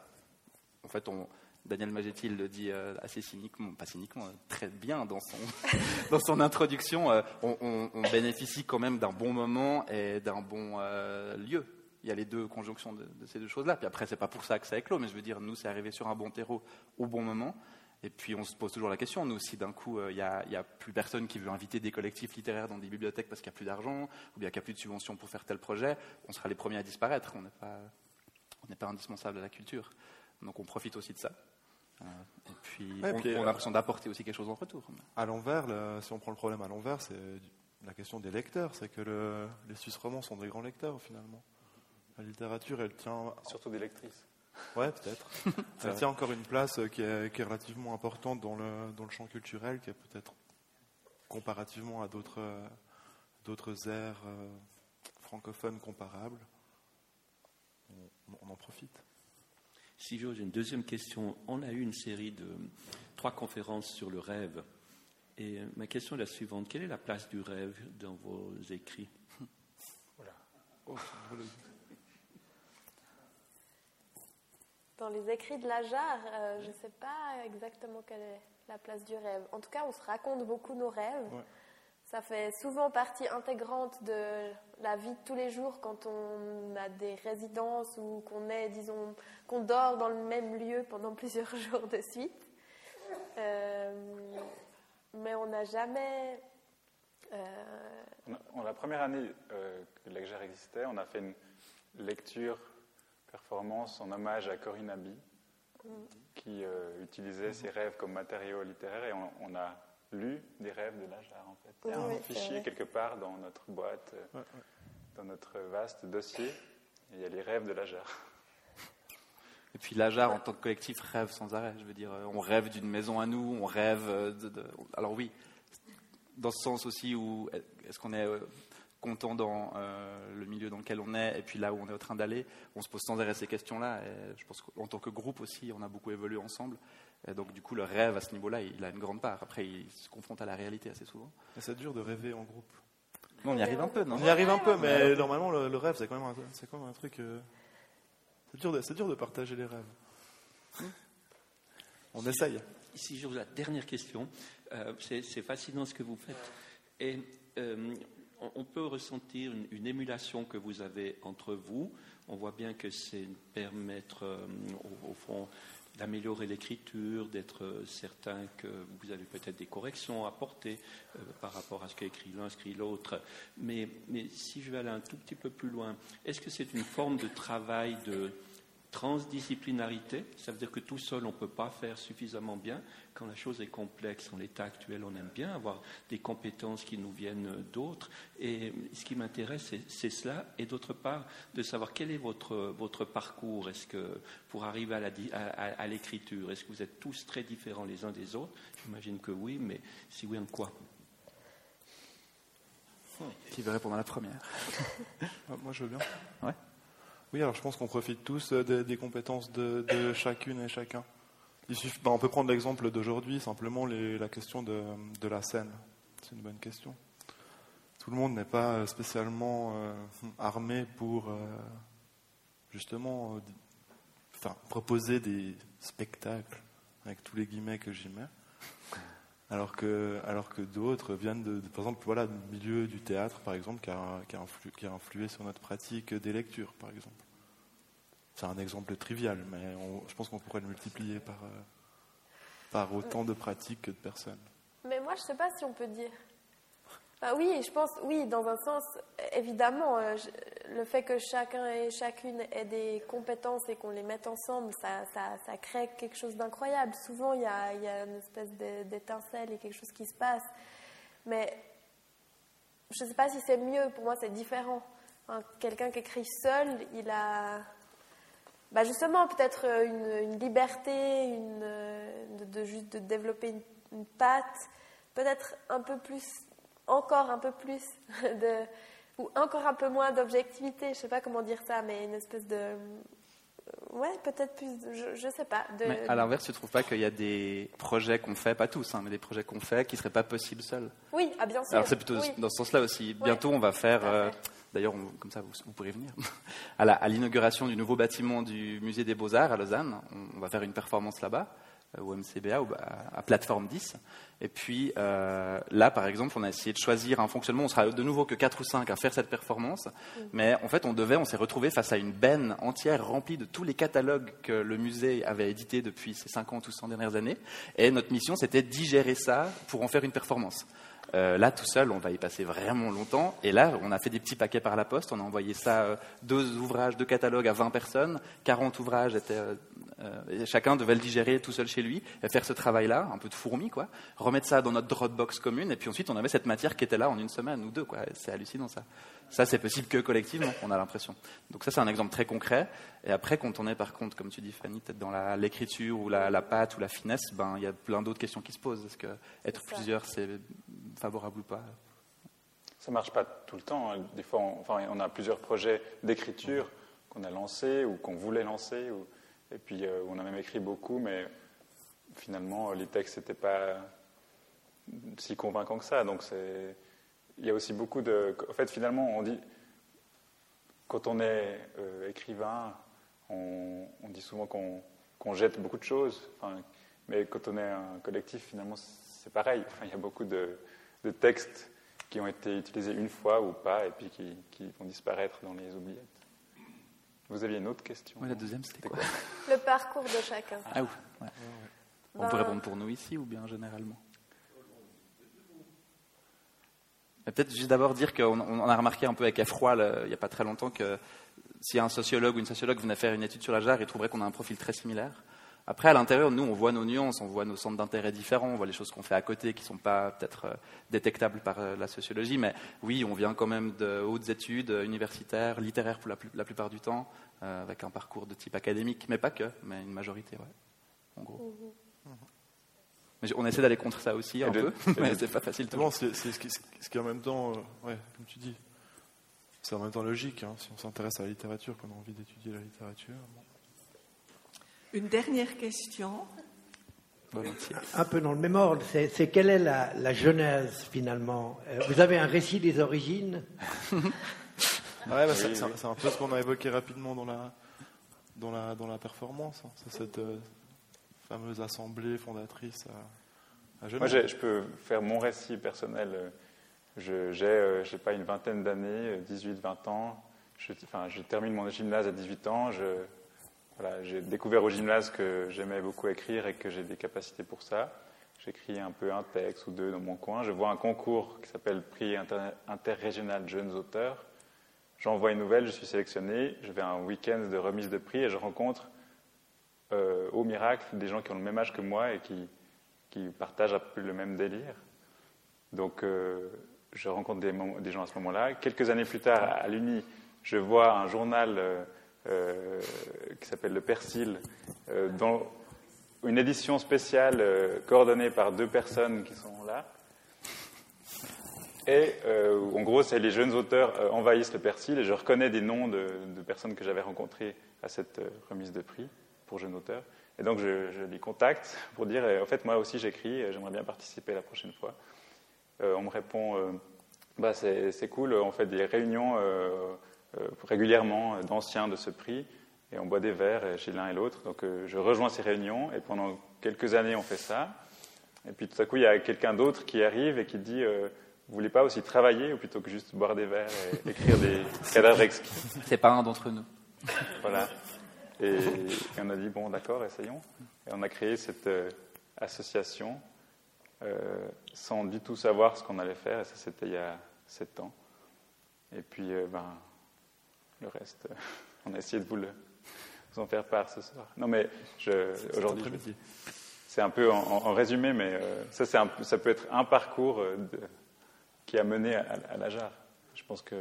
En fait, on, Daniel Magetti le dit assez cyniquement, pas cyniquement, très bien dans son, dans son introduction. on, on, bénéficie quand même d'un bon moment et d'un bon lieu il y a les deux conjonctions de, ces deux choses-là. Puis après, c'est pas pour ça que ça éclos, mais je veux dire, nous, c'est arrivé sur un bon terreau au bon moment. Et puis on se pose toujours la question, nous, si d'un coup, euh, il n'y a, plus personne qui veut inviter des collectifs littéraires dans des bibliothèques parce qu'il n'y a plus d'argent, ou bien qu'il n'y a plus de subventions pour faire tel projet, on sera les premiers à disparaître. On n'est pas, indispensable à la culture. Donc on profite aussi de ça. Euh, et puis, on, a euh, l'impression d'apporter aussi quelque chose en retour. À l'envers, si on prend le problème à l'envers, c'est la question des lecteurs. C'est que les Suisses romans sont des grands lecteurs, finalement. La littérature, elle tient. Surtout des lectrices. Ouais, peut-être. elle tient encore une place qui est, relativement importante dans le, dans le champ culturel, qui est peut-être comparativement à d'autres, d'autres aires euh, francophones comparables. On, en profite. Si j'ai une deuxième question. On a eu une série de trois conférences sur le rêve. Et ma question est la suivante. Quelle est la place du rêve dans vos écrits? Voilà. Oh, Dans les écrits de la jarre, euh, je ne sais pas exactement quelle est la place du rêve. En tout cas, on se raconte beaucoup nos rêves. Ça fait souvent partie intégrante de la vie de tous les jours quand on a des résidences ou qu'on est, disons, qu'on dort dans le même lieu pendant plusieurs jours de suite. Euh, mais on n'a jamais. Euh... la première année que l'EGER existait, on a fait une lecture performance en hommage à Corinne Abbey, qui euh, utilisait ses rêves comme matériau littéraire et on, a lu des rêves de Lajar en fait. Il y a un fichier quelque part dans notre boîte, euh, dans notre vaste dossier, il y a les rêves de Lajar. Et puis Lajar, en tant que collectif, rêve sans arrêt. Je veux dire, euh, on rêve d'une maison à nous, on rêve de, Alors oui, dans ce sens aussi où est-ce qu'on est content dans euh, le milieu dans lequel on est et puis là où on est en train d'aller, on se pose sans arrêt ces questions-là. Et je pense qu'en tant que groupe aussi, on a beaucoup évolué ensemble. Et donc du coup, le rêve à ce niveau-là, il a une grande part. Après, il se confronte à la réalité assez souvent. C'est dur de rêver en groupe. Non, on y arrive un peu, non? On y arrive un peu, mais normalement, le, rêve, c'est quand même un, c'est quand même un truc. Euh, c'est dur, de, dur de partager les rêves. On essaye. si je la dernière question, euh, c'est fascinant ce que vous faites. Et euh, on, peut ressentir une, émulation que vous avez entre vous. On voit bien que c'est permettre, euh, au, fond, d'améliorer l'écriture, d'être certain que vous avez peut-être des corrections à apporter par rapport à ce qu'a écrit l'un, ce qu'écrit l'autre. Mais, mais si je vais aller un tout petit peu plus loin, est-ce que c'est une forme de travail de transdisciplinarité, ça veut dire que tout seul on ne peut pas faire suffisamment bien. Quand la chose est complexe, en l'état actuel, on aime bien avoir des compétences qui nous viennent d'autres. Et ce qui m'intéresse, c'est cela. Et d'autre part, de savoir quel est votre, votre parcours. Est-ce que pour arriver à l'écriture, est-ce que vous êtes tous très différents les uns des autres? J'imagine que oui, mais si oui, en quoi? Qui veut répondre à la première? Moi, je veux bien. Ouais. Oui, alors je pense qu'on profite tous euh, des, compétences de, chacune et chacun. Ben, on peut prendre l'exemple d'aujourd'hui, simplement la question de, la scène. C'est une bonne question. Tout le monde n'est pas spécialement euh, armé pour euh, justement proposer des spectacles, avec tous les guillemets que j'y mets. Alors que, alors que d'autres viennent, de, par exemple, voilà, du milieu du théâtre, par exemple, qui a, qui a influé sur notre pratique des lectures, par exemple. C'est un exemple trivial, mais je pense qu'on pourrait le multiplier par, euh, par autant de pratiques que de personnes. Mais moi, je ne sais pas si on peut dire. oui, je pense, oui, dans un sens, évidemment, euh, le fait que chacun et chacune ait des compétences et qu'on les mette ensemble, ça, crée quelque chose d'incroyable. Souvent, il y, a, il y a, une espèce d'étincelle et quelque chose qui se passe. Mais je ne sais pas si c'est mieux, pour moi, c'est différent. Quelqu'un qui écrit seul, il a bah justement peut-être euh, une, liberté, une, euh, de, juste de développer une, patte, peut-être un peu plus, encore un peu plus de, ou encore un peu moins d'objectivité. Je sais pas comment dire ça, mais une espèce de, euh, ouais, peut-être plus, je, ne sais pas. De, mais à l'inverse, tu trouves pas qu'il y a des projets qu'on fait, pas tous, hein, mais des projets qu'on fait qui seraient pas possibles seuls? Oui, ah bien sûr. Alors c'est plutôt dans ce sens-là aussi. Bientôt, on va faire. D'ailleurs, comme ça, vous, pourrez venir. à l'inauguration du nouveau bâtiment du Musée des Beaux-Arts à Lausanne, on, va faire une performance là-bas, euh, au MCBA, à, Plateforme 10. Et puis euh, là, par exemple, on a essayé de choisir un fonctionnement. On sera de nouveau que 4 ou 5 à faire cette performance. Mais en fait, on devait, on s'est retrouvé face à une benne entière remplie de tous les catalogues que le musée avait édités depuis ces 50 ou 100 dernières années. Et notre mission, c'était de digérer ça pour en faire une performance. Euh, là, tout seul, on va y passer vraiment longtemps. Et là, on a fait des petits paquets par la poste. On a envoyé ça, euh, deux ouvrages de catalogue à 20 personnes. 40 ouvrages étaient. Euh, chacun devait le digérer tout seul chez lui, et faire ce travail-là, un peu de fourmi, quoi. Remettre ça dans notre Dropbox commune. Et puis ensuite, on avait cette matière qui était là en une semaine ou deux, quoi. C'est hallucinant, ça. Ça, c'est possible que collectivement, on a l'impression. Donc ça, c'est un exemple très concret. Et après, quand on est, par contre, comme tu dis, Fanny, peut-être dans l'écriture ou la, la pâte ou la finesse, ben, il y a plein d'autres questions qui se posent. Est-ce que être plusieurs, c'est favorable ou pas? Ça marche pas tout le temps. Hein. Des fois, on, enfin, on a plusieurs projets d'écriture qu'on a lancés ou qu'on voulait lancer. Ou, et puis, euh, on a même écrit beaucoup, mais finalement, les textes n'étaient pas si convaincants que ça. Donc, c'est il y a aussi beaucoup de. En fait, finalement, on dit. Quand on est euh, écrivain, on, dit souvent qu'on jette beaucoup de choses. Enfin, mais quand on est un collectif, finalement, c'est pareil. Enfin, il y a beaucoup de, de, textes qui ont été utilisés une fois ou pas, et puis qui, qui, vont disparaître dans les oubliettes. Vous aviez une autre question La deuxième, c'était quoi Le parcours de chacun. Ah oui. Ouais. On peut répondre pour nous ici ou bien généralement? Peut-être juste d'abord dire qu'on a remarqué un peu avec Effroy, il n'y a pas très longtemps, que si un sociologue ou une sociologue venait faire une étude sur la jarre, il trouverait qu'on a un profil très similaire. Après, à l'intérieur, nous, on voit nos nuances, on voit nos centres d'intérêt différents, on voit les choses qu'on fait à côté qui ne sont pas peut-être euh, détectables par euh, la sociologie, mais oui, on vient quand même de hautes études euh, universitaires, littéraires pour la, plupart du temps, avec un parcours de type académique, mais pas que, mais une majorité, ouais, en gros. Mmh. On essaie d'aller contre ça aussi un peu, mais c'est pas facile. C'est ce qui, ce qui en même temps, euh, ouais, comme tu dis, c'est en même temps logique. Hein, si on s'intéresse à la littérature, qu'on a envie d'étudier la littérature. Une dernière question. Un peu dans le même ordre, c'est quelle est la, genèse finalement? Euh, Vous avez un récit des origines? Bah, C'est un peu ce qu'on a évoqué rapidement dans la, dans la, dans la performance. Hein. C'est cette, euh, fameuse assemblée fondatrice à, Genève. Moi, je peux faire mon récit personnel. J'ai, je sais pas, une vingtaine d'années, 18-20 ans. Je, enfin, je termine mon gymnase à 18 ans. Voilà, j'ai découvert au gymnase que j'aimais beaucoup écrire et que j'ai des capacités pour ça. J'écris un peu un texte ou deux dans mon coin. Je vois un concours qui s'appelle Prix interrégional jeunes auteurs. J'envoie une nouvelle, je suis sélectionné. Je vais à un week-end de remise de prix et je rencontre euh, au miracle des gens qui ont le même âge que moi et qui, partagent le même délire. Donc euh, je rencontre des, gens à ce moment-là. Quelques années plus tard, à l'Uni, je vois un journal euh, qui s'appelle Le Persil, dont une édition spéciale euh, coordonnée par deux personnes qui sont là. Et euh, en gros, c'est les jeunes auteurs euh, envahissent le persil et je reconnais des noms de, personnes que j'avais rencontrées à cette remise de prix pour jeunes auteurs. Et donc je, les contacte pour dire, en fait, moi aussi j'écris, j'aimerais bien participer la prochaine fois. on me répond, bah, c'est cool, on fait des réunions régulièrement d'anciens de ce prix et on boit des verres chez l'un et l'autre. Donc euh, je rejoins ces réunions et pendant quelques années on fait ça. Et puis tout à coup il y a quelqu'un d'autre qui arrive et qui dit euh, Vous voulez pas aussi travailler ou plutôt que juste boire des verres et écrire des cadavres exquis? C'est pas un d'entre nous. Voilà. Et, on a dit Bon, d'accord, essayons. Et on a créé cette euh, association sans du tout savoir ce qu'on allait faire. Et ça, c'était il y a sept ans. Et puis, ben, le reste, on a essayé de vous le en faire part ce soir. Non, mais aujourd'hui. C'est un peu en, résumé, mais euh, ça, ça peut être un parcours euh, qui a mené à, à, la jarre. Je pense que.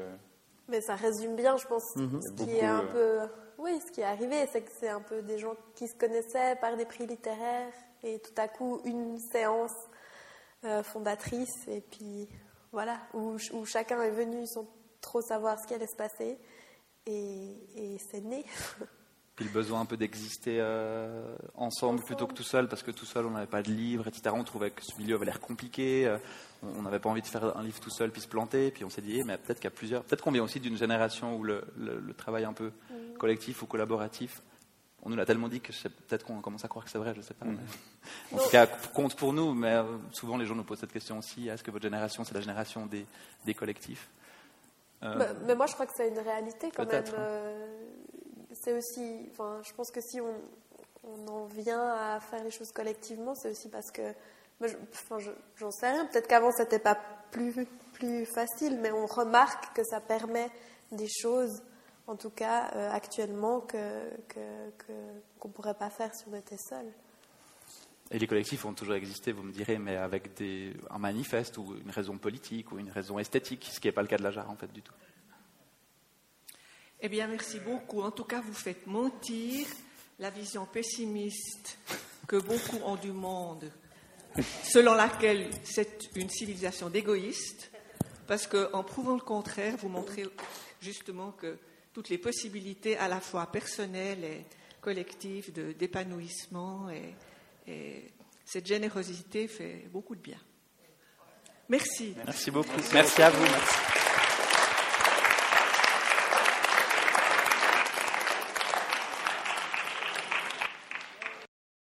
Mais ça résume bien, je pense. Ce qui est un peu. Oui, ce qui est arrivé, c'est que c'est un peu des gens qui se connaissaient par des prix littéraires et tout à coup une séance euh, fondatrice et puis voilà, où, où, chacun est venu sans trop savoir ce qui allait se passer et, et c'est né. Puis le besoin un peu d'exister euh, ensemble, plutôt que tout seul, parce que tout seul on n'avait pas de livre, etc. On trouvait que ce milieu avait l'air compliqué, euh, on n'avait pas envie de faire un livre tout seul puis se planter. Puis on s'est dit, eh, mais peut-être qu'il y a plusieurs. Peut-être qu'on vient aussi d'une génération où le, le, travail un peu collectif ou collaboratif, on nous l'a tellement dit que peut-être qu'on commence à croire que c'est vrai, je ne sais pas. Mm. En tout cas, compte pour nous, mais euh, souvent les gens nous posent cette question aussi est-ce que votre génération, c'est la génération des, des collectifs? Mais, moi, je crois que c'est une réalité quand même. Hein c'est aussi, enfin, je pense que si on, on, en vient à faire les choses collectivement, c'est aussi parce que, enfin, j'en sais rien, peut-être qu'avant c'était pas plus, plus facile, mais on remarque que ça permet des choses, en tout cas euh, actuellement, que, qu'on ne pourrait pas faire si on était seul. Et les collectifs ont toujours existé, vous me direz, mais avec des, un manifeste ou une raison politique ou une raison esthétique, ce qui n'est pas le cas de la jarre en fait du tout. Eh bien, merci beaucoup. En tout cas, vous faites mentir la vision pessimiste que beaucoup ont du monde, selon laquelle c'est une civilisation d'égoïstes, parce qu'en prouvant le contraire, vous montrez justement que toutes les possibilités, à la fois personnelles et collectives, d'épanouissement, et, et, cette générosité fait beaucoup de bien. Merci. Merci beaucoup. Merci à vous.